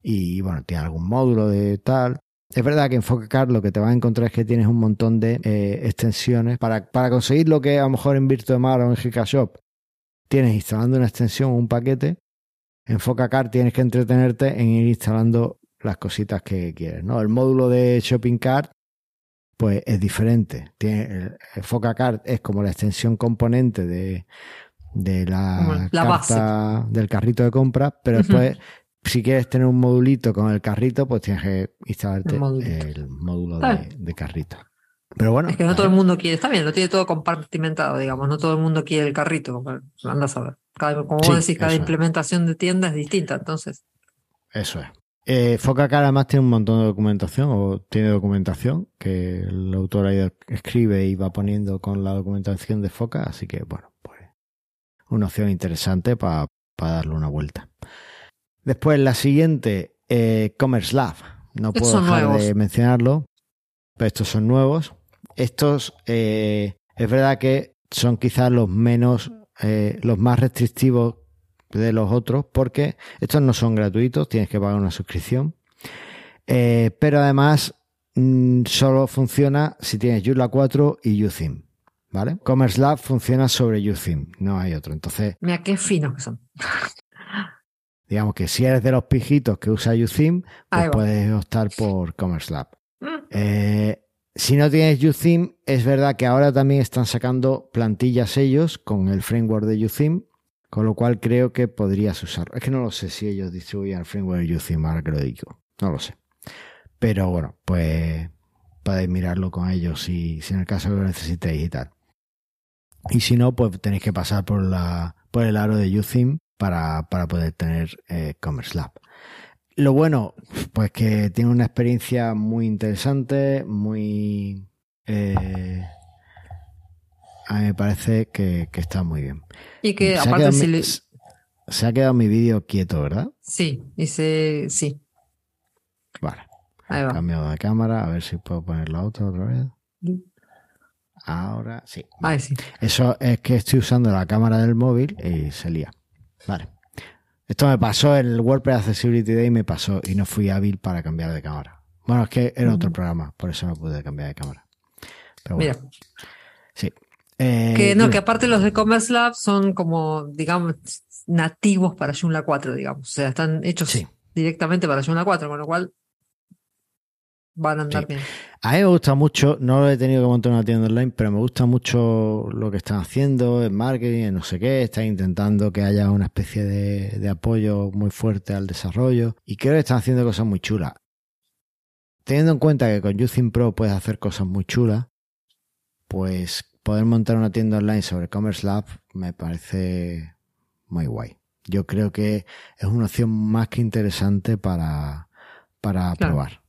Y bueno, tiene algún módulo de tal. Es verdad que en FocaCard lo que te vas a encontrar es que tienes un montón de eh, extensiones para, para conseguir lo que a lo mejor en Virtuemar o en Gkashop tienes instalando una extensión o un paquete. En FocaCard tienes que entretenerte en ir instalando las cositas que quieres. ¿no? El módulo de Shopping Cart pues es diferente. Tiene, el, FocaCard es como la extensión componente de, de la, carta del carrito de compra, pero después si quieres tener un modulito con el carrito, pues tienes que instalarte el, módulo de, carrito. Pero bueno. Es que no todo el mundo quiere, está bien, lo tiene todo compartimentado, digamos, no todo el mundo quiere el carrito, andas a ver. como vos decís, cada implementación de tienda es distinta, entonces. Eso es. Eh, Focacar además tiene un montón de documentación, o tiene documentación, que el autor ahí escribe y va poniendo con la documentación de Foca, así que bueno, pues una opción interesante para darle una vuelta. Después la siguiente, eh, Commerce Lab. No puedo dejar de mencionarlo, pero estos son nuevos. Estos eh, es verdad que son quizás los menos, eh, los más restrictivos de los otros, porque estos no son gratuitos, tienes que pagar una suscripción. Eh, pero además mm, solo funciona si tienes Joomla 4 y UTheme. ¿Vale? Commerce Lab funciona sobre UTheme, no hay otro. Entonces. Mira qué finos que son. digamos que si eres de los pijitos que usa UTheme, pues puedes optar por Commerce Lab. Mm. Eh, si no tienes UTheme, es verdad que ahora también están sacando plantillas ellos con el framework de UTheme, con lo cual creo que podrías usarlo. Es que no lo sé si ellos distribuyen el framework de UTheme, ahora que lo digo. No lo sé. Pero bueno, pues podéis mirarlo con ellos si, si en el caso que lo necesitéis y tal. Y si no, pues tenéis que pasar por, la, por el aro de UTheme para, para poder tener eh, Commerce Lab. Lo bueno, pues que tiene una experiencia muy interesante, muy... Eh, a mí me parece que, está muy bien. Y que aparte se, se ha quedado mi vídeo quieto, ¿verdad? Sí, dice sí. Vale. Ahí va. Cambiado de cámara, a ver si puedo poner la otra otra vez. Ahora sí. Ahí sí. Eso es que estoy usando la cámara del móvil y se lía. Vale. Esto me pasó, el WordPress Accessibility Day me pasó y no fui hábil para cambiar de cámara. Bueno, es que era otro programa, por eso no pude cambiar de cámara. Pero Mira. Sí. Eh, que no, que aparte los de Commerce Lab son como, digamos, nativos para Joomla 4, digamos. O sea, están hechos directamente para Joomla 4, con lo cual van a andar bien. A mí me gusta mucho, no lo he tenido que montar una tienda online, pero me gusta mucho lo que están haciendo en marketing, en no sé qué, están intentando que haya una especie de, apoyo muy fuerte al desarrollo y creo que están haciendo cosas muy chulas. Teniendo en cuenta que con Using Pro puedes hacer cosas muy chulas, pues poder montar una tienda online sobre Commerce Lab me parece muy guay. Yo creo que es una opción más que interesante para, para probar.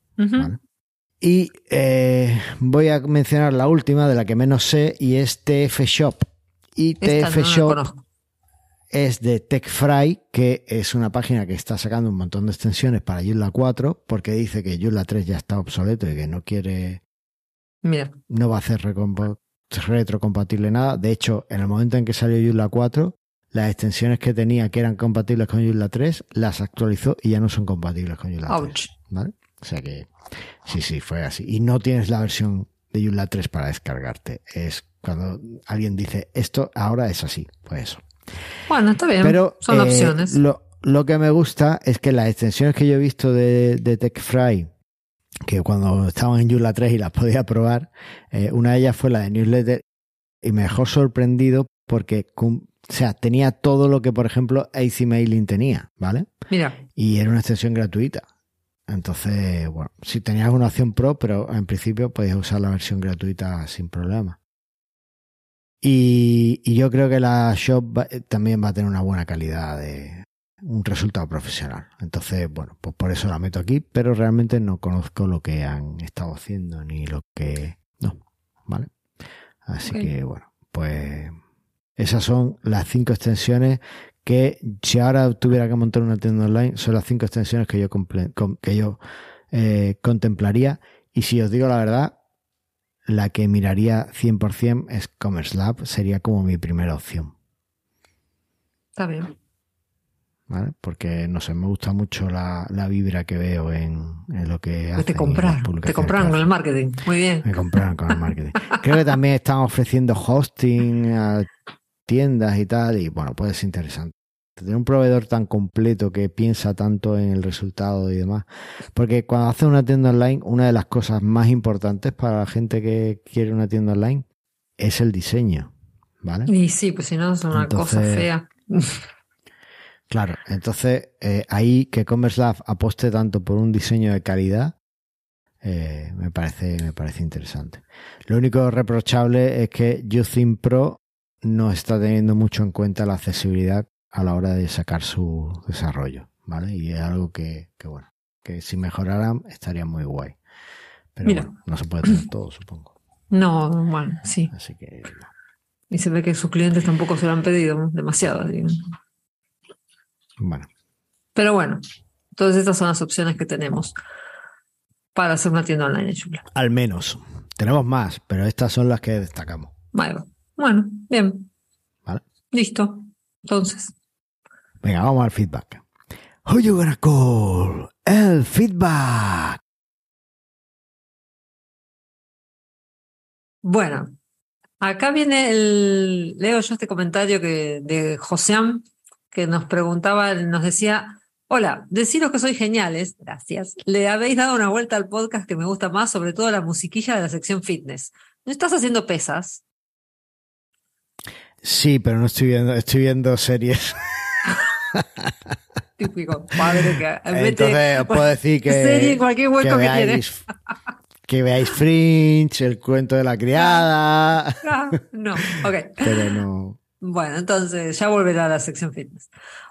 Y eh, voy a mencionar la última, de la que menos sé, y es TF Shop. Y TF Shop es de TechFry, que es una página que está sacando un montón de extensiones para Joomla 4, porque dice que Joomla 3 ya está obsoleto y que no quiere. No va a hacer retrocompatible nada. De hecho, en el momento en que salió Joomla 4, las extensiones que tenía que eran compatibles con Joomla 3 las actualizó y ya no son compatibles con Joomla 3. ¿vale? O sea que sí, sí, fue así. Y no tienes la versión de Joomla 3 para descargarte. Es cuando alguien dice esto ahora es así. Pues eso. Bueno, está bien. Pero, son eh, opciones. Lo, lo, que me gusta es que las extensiones que yo he visto de, de TechFry, que cuando estaban en Joomla 3 y las podía probar, eh, una de ellas fue la de Newsletter y me dejó sorprendido porque o sea, tenía todo lo que, por ejemplo, AC Mailing tenía, ¿vale? Mira. Y era una extensión gratuita. Entonces, bueno, si tenías una opción pro, pero en principio podías usar la versión gratuita sin problema. Y, yo creo que la shop eh, también va a tener una buena calidad de un resultado profesional. Entonces, bueno, pues por eso la meto aquí, pero realmente no conozco lo que han estado haciendo ni lo que... No, ¿vale? Así que, bueno, pues esas son las cinco extensiones que si ahora tuviera que montar una tienda online, son las cinco extensiones que yo, que yo eh, contemplaría. Y si os digo la verdad, la que miraría 100% es Commerce Lab, sería como mi primera opción. Está bien. ¿Vale? Porque, no sé, me gusta mucho la, vibra que veo en, lo que pues Te compraron, te compraron con el marketing. Muy bien. Me compraron con el marketing. Creo que también están ofreciendo hosting a tiendas y tal, y bueno, puede ser interesante. Tener un proveedor tan completo que piensa tanto en el resultado y demás. Porque cuando haces una tienda online, una de las cosas más importantes para la gente que quiere una tienda online es el diseño. ¿Vale? Y sí, pues si no es una cosa fea. (laughs) Claro, entonces eh, ahí que Commerce Lab aposte tanto por un diseño de calidad, eh, me, parece, me parece interesante. Lo único reprochable es que Using Pro no está teniendo mucho en cuenta la accesibilidad a la hora de sacar su desarrollo, ¿vale? Y es algo que, bueno, que si mejoraran estaría muy guay. Pero bueno, no se puede tener todo, supongo. (clears throat) No, bueno, sí. Así que. Y se ve que sus clientes tampoco se lo han pedido demasiado, digamos. Bueno. Pero bueno, todas estas son las opciones que tenemos para hacer una tienda online chula. Al menos. Tenemos más, pero estas son las que destacamos. Vale. Bueno, bien. Vale. Listo. Entonces. Venga, vamos al feedback. Who you gonna call? El feedback. Bueno, acá viene el. Leo yo este comentario que, de Joseán, que nos preguntaba, nos decía: Hola, deciros que soy geniales, gracias. Le habéis dado una vuelta al podcast que me gusta más, sobre todo la musiquilla de la sección fitness. ¿No estás haciendo pesas? Sí, pero no estoy viendo, estoy viendo series. (laughs) Típico padre que Entonces puedo decir que, serie cualquier hueco que, veáis, que veáis Fringe, el cuento de la criada. Ah, no, ok. Pero no. Bueno, entonces ya volverá a la sección fitness.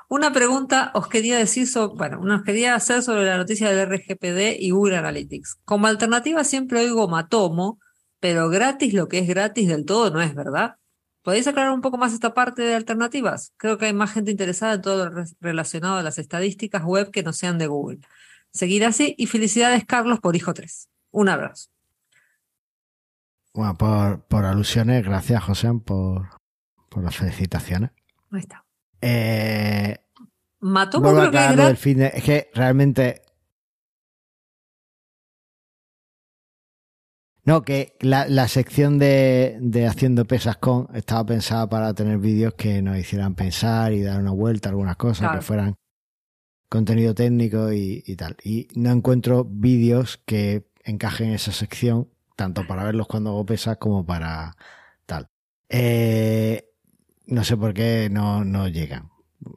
Una pregunta os quería decir sobre, bueno, nos quería hacer sobre la noticia del RGPD y Google Analytics. Como alternativa siempre oigo Matomo, pero gratis lo que es gratis del todo no es, ¿verdad? ¿Podéis aclarar un poco más esta parte de alternativas? Creo que hay más gente interesada en todo lo relacionado a las estadísticas web que no sean de Google. Seguir así y felicidades, Carlos, por hijo 3. Un abrazo. Bueno, por, alusiones, gracias, José, por, por las felicitaciones. Ahí está. Eh, Mató creo que es que realmente No, que la, sección de, Haciendo Pesas con estaba pensada para tener vídeos que nos hicieran pensar y dar una vuelta a algunas cosas, que fueran contenido técnico y, tal. Y no encuentro vídeos que encajen en esa sección, tanto para verlos cuando hago pesas como para tal. Eh, no sé por qué no, no llegan.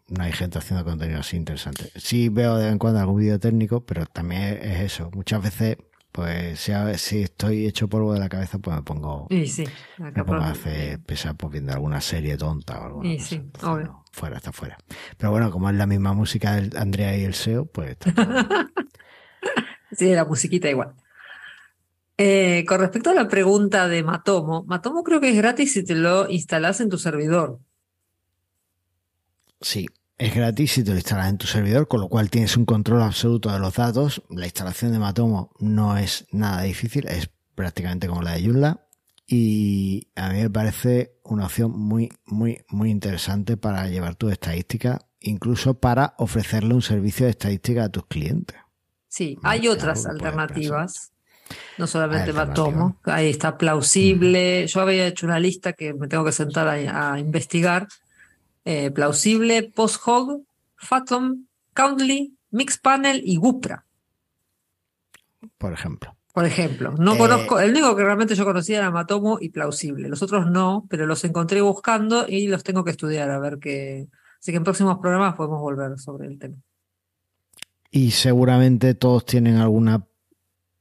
No hay gente haciendo contenido así interesante. Sí veo de vez en cuando algún vídeo técnico, pero también es eso. Muchas veces pues si, si estoy hecho polvo de la cabeza, pues me pongo, y sí, me pongo a hacer pesar pues, viendo alguna serie tonta o algo. Y sí, fuera, está fuera. Pero bueno, como es la misma música del Andrea y el SEO, pues está (laughs) Sí, la musiquita igual. Eh, con respecto a la pregunta de Matomo, Matomo creo que es gratis si te lo instalas en tu servidor. Sí, es gratis si te lo instalas en tu servidor, con lo cual tienes un control absoluto de los datos. La instalación de Matomo no es nada difícil, es prácticamente como la de Joomla. Y a mí me parece una opción muy, muy, muy interesante para llevar tu estadística, incluso para ofrecerle un servicio de estadística a tus clientes. Sí, hay otras alternativas. No solamente Matomo, ahí está plausible. Yo había hecho una lista que me tengo que sentar a investigar eh, plausible, PostHog, Fathom, Countly, Mixpanel y Gupra. Por ejemplo. Por ejemplo, no eh, conozco, el único que realmente yo conocía era Matomo y Plausible. Los otros no, pero los encontré buscando y los tengo que estudiar a ver qué. Así que en próximos programas podemos volver sobre el tema. Y seguramente todos tienen alguna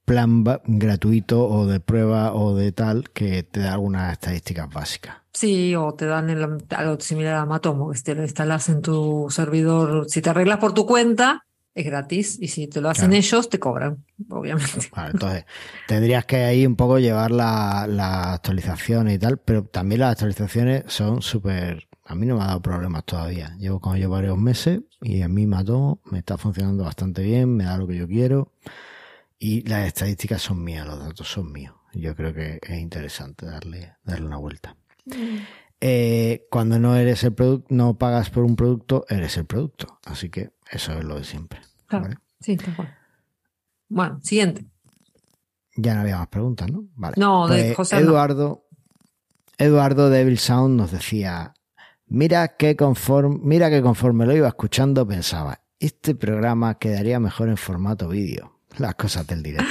plan gratuito o de prueba o de tal que te da algunas estadísticas básicas. Sí, o te dan algo similar a Matomo, que te lo instalas en tu servidor. Si te arreglas por tu cuenta, es gratis. Y si te lo hacen ellos, te cobran, obviamente. entonces, tendrías que ahí un poco llevar la, la actualización y tal, pero también las actualizaciones son súper. A mí no me ha dado problemas todavía. Llevo con ello varios meses y a mí Matomo me está funcionando bastante bien, me da lo que yo quiero. Y las estadísticas son mías, los datos son míos. Yo creo que es interesante darle, darle una vuelta. Mm. Eh, cuando no eres el producto, no pagas por un producto, eres el producto. Así que eso es lo de siempre. Sí, está Bueno, siguiente. Ya no había más preguntas, ¿no? Vale. No, de pues José. Eduardo, Eduardo Devil Sound nos decía: Mira que conforme, mira que conforme lo iba escuchando, pensaba, este programa quedaría mejor en formato vídeo las cosas del directo.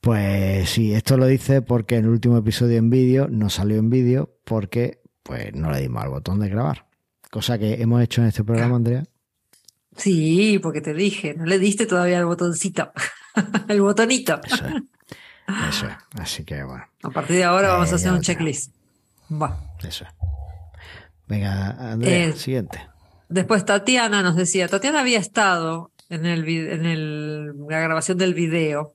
Pues sí, esto lo dice porque en el último episodio en vídeo no salió en vídeo porque pues no le dimos al botón de grabar. Cosa que hemos hecho en este programa, Andrea. Sí, porque te dije, no le diste todavía el botoncito, (laughs) el botonito. Eso es. Eso es. Así que bueno. A partir de ahora vamos a hacer un checklist. Va. Eso es. Venga, Andrea, eh, siguiente. Después Tatiana nos decía, Tatiana había estado en, el, en el, la grabación del video.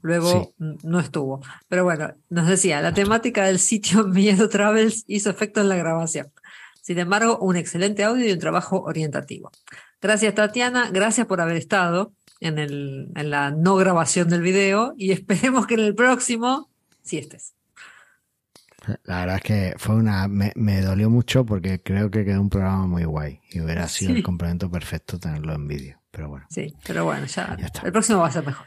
Luego no estuvo. Pero bueno, nos decía, la temática del sitio (laughs) Miedo Travels hizo efecto en la grabación. Sin embargo, un excelente audio y un trabajo orientativo. Gracias, Tatiana. Gracias por haber estado en, el, en la no grabación del video y (laughs) esperemos que en el próximo sí estés. La verdad es que fue una. Me, dolió mucho porque creo que quedó un programa muy guay y hubiera sido el complemento perfecto tenerlo en vídeo. Pero bueno. Sí, pero bueno, ya, ya está. el próximo va a ser mejor.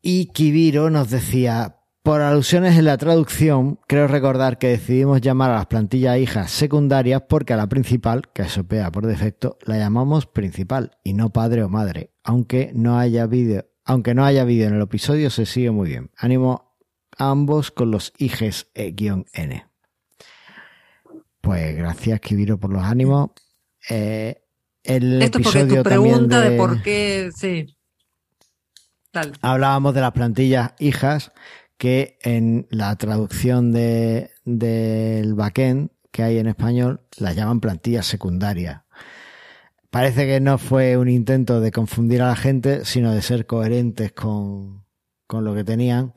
Y Kibiro nos decía, por alusiones en la traducción, creo recordar que decidimos llamar a las plantillas hijas secundarias porque a la principal, que es OPEA por defecto, la llamamos principal y no padre o madre. Aunque no haya vídeo, aunque no haya vídeo en el episodio, se sigue muy bien. Ánimo a ambos con los hijes E-N. Pues gracias, Kibiro, por los ánimos. Eh, el Esto porque tu pregunta de... de por qué, sí. Hablábamos de las plantillas hijas que en la traducción de, del backend que hay en español las llaman plantillas secundarias. Parece que no fue un intento de confundir a la gente, sino de ser coherentes con, con lo que tenían.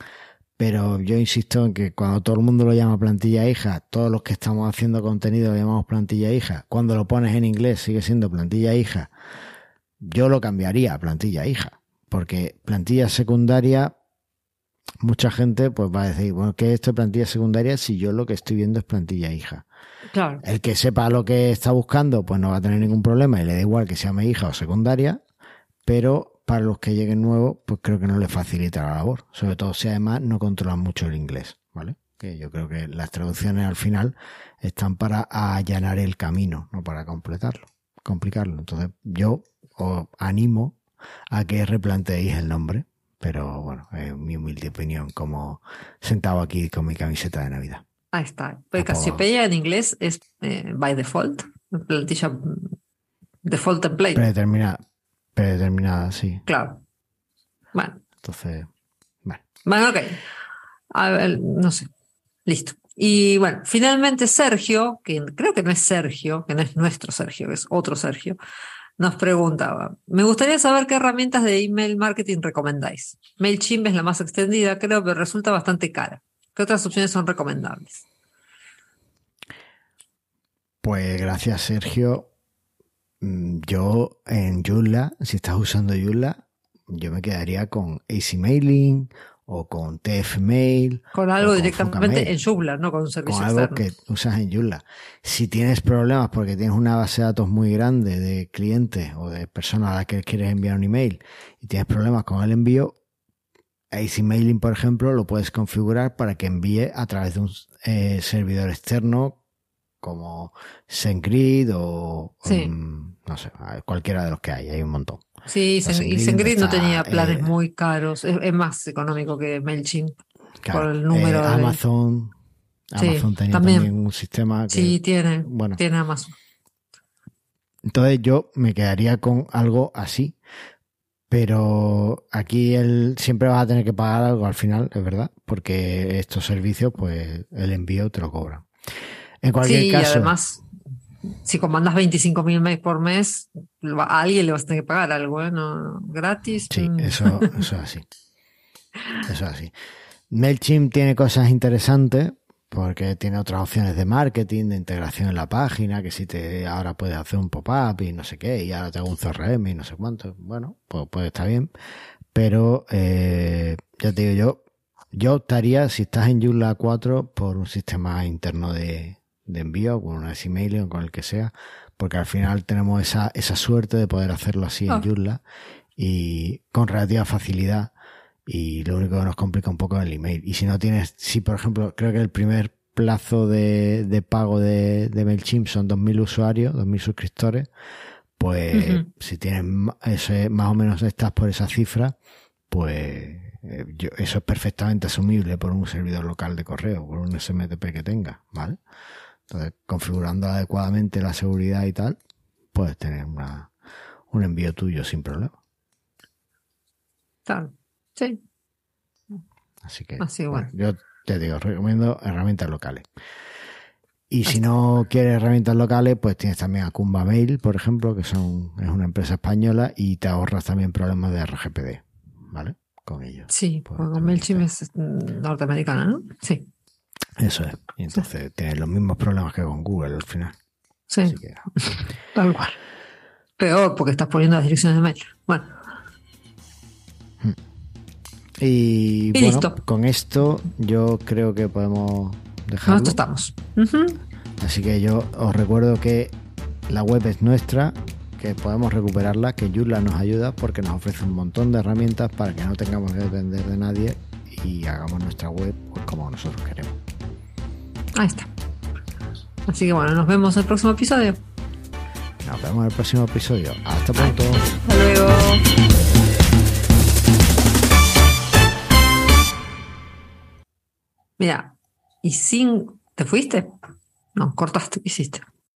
Pero yo insisto en que cuando todo el mundo lo llama plantilla hija, todos los que estamos haciendo contenido lo llamamos plantilla hija. Cuando lo pones en inglés sigue siendo plantilla hija. Yo lo cambiaría a plantilla hija porque plantilla secundaria, mucha gente pues va a decir, bueno, ¿qué es esto de plantilla secundaria si yo lo que estoy viendo es plantilla hija? Claro. El que sepa lo que está buscando, pues no va a tener ningún problema y le da igual que se llame hija o secundaria, pero para los que lleguen nuevos, pues creo que no le facilita la labor, sobre todo si además no controlan mucho el inglés, ¿vale? Que yo creo que las traducciones al final están para allanar el camino, no para completarlo, complicarlo. Entonces, yo os animo a que replanteéis el nombre. Pero bueno, es mi humilde opinión como sentado aquí con mi camiseta de Navidad. Ahí está. Pues Cassiopeia en inglés es eh, by default, plantilla default template. Predeterminada, predeterminada, sí. Claro. Bueno. Entonces, bueno. Bueno, ok. A ver, no sé. Listo. Y bueno, finalmente Sergio, que creo que no es Sergio, que no es nuestro Sergio, es otro Sergio, nos preguntaba, me gustaría saber qué herramientas de email marketing recomendáis. MailChimp es la más extendida, creo, pero resulta bastante cara. ¿Qué otras opciones son recomendables? Pues gracias, Sergio. Mm, yo en Joomla, si estás usando Joomla, yo me quedaría con AC Mailing o con TFMail. Con algo directamente en Joomla, no con un servicio Con algo que usas en Joomla. Si tienes problemas porque tienes una base de datos muy grande de clientes o de personas a las que quieres enviar un email y tienes problemas con el envío, AC Mailing, por ejemplo, lo puedes configurar para que envíe a través de un eh, servidor externo como SendGrid o, no sé, cualquiera de los que hay, hay un montón. Sí, y SendGrid no tenía planes eh, muy caros, es, más económico que MailChimp por el número eh, Amazon, Amazon tenía también, un sistema que, Sí, tiene, bueno. tiene Amazon. Entonces yo me quedaría con algo así, pero aquí el, siempre vas a tener que pagar algo al final, es verdad, porque estos servicios, pues el envío te lo cobran. En cualquier sí, caso. Y además, si comandas 25.000 mails por mes, a alguien le vas a tener que pagar algo, ¿eh? No, gratis. Sí, mm. eso, (laughs) eso es así. Eso es así. MailChimp tiene cosas interesantes porque tiene otras opciones de marketing, de integración en la página, que si te ahora puedes hacer un pop-up y no sé qué, y ahora te hago un CRM y no sé cuánto. Bueno, pues, pues está bien. Pero eh, ya te digo yo, yo optaría, si estás en Joomla 4, por un sistema interno de, de envío, con una email o con el que sea, porque al final tenemos esa, esa suerte de poder hacerlo así en ah. Joomla y con relativa facilidad y lo único que nos complica un poco es el email. Y si no tienes, si por ejemplo, creo que el primer plazo de, de pago de, de MailChimp son 2.000 usuarios, 2.000 suscriptores, pues si tienes ese, más o menos estás por esa cifra, pues eh, eso es perfectamente asumible por un servidor local de correo, por un SMTP que tenga, ¿vale? Entonces, configurando adecuadamente la seguridad y tal, puedes tener una, un envío tuyo sin problema. Claro, sí. Así que, yo te digo, recomiendo herramientas locales. Y si no quieres herramientas locales, pues tienes también a Kumba Mail, por ejemplo, que son, es una empresa española y te ahorras también problemas de RGPD, ¿vale? Con ellos. Sí, Pues con MailChimp es norteamericana, ¿no? Sí, Eso es. Y entonces tienes los mismos problemas que con Google al final. sí, Así que, (laughs) tal cual. Peor porque estás poniendo las direcciones de mail. Bueno, y, Y bueno, listo. con esto yo creo que podemos dejarlo. esto estamos. Así que yo os recuerdo que la web es nuestra, que podemos recuperarla, que Joomla nos ayuda porque nos ofrece un montón de herramientas para que no tengamos que depender de nadie y hagamos nuestra web pues, como nosotros queremos. Ahí está. Así que bueno, nos vemos en el próximo episodio. Nos vemos en el próximo episodio. Hasta pronto. Hasta luego. Mira, y sin. ¿Te fuiste? No, cortaste, ¿qué hiciste?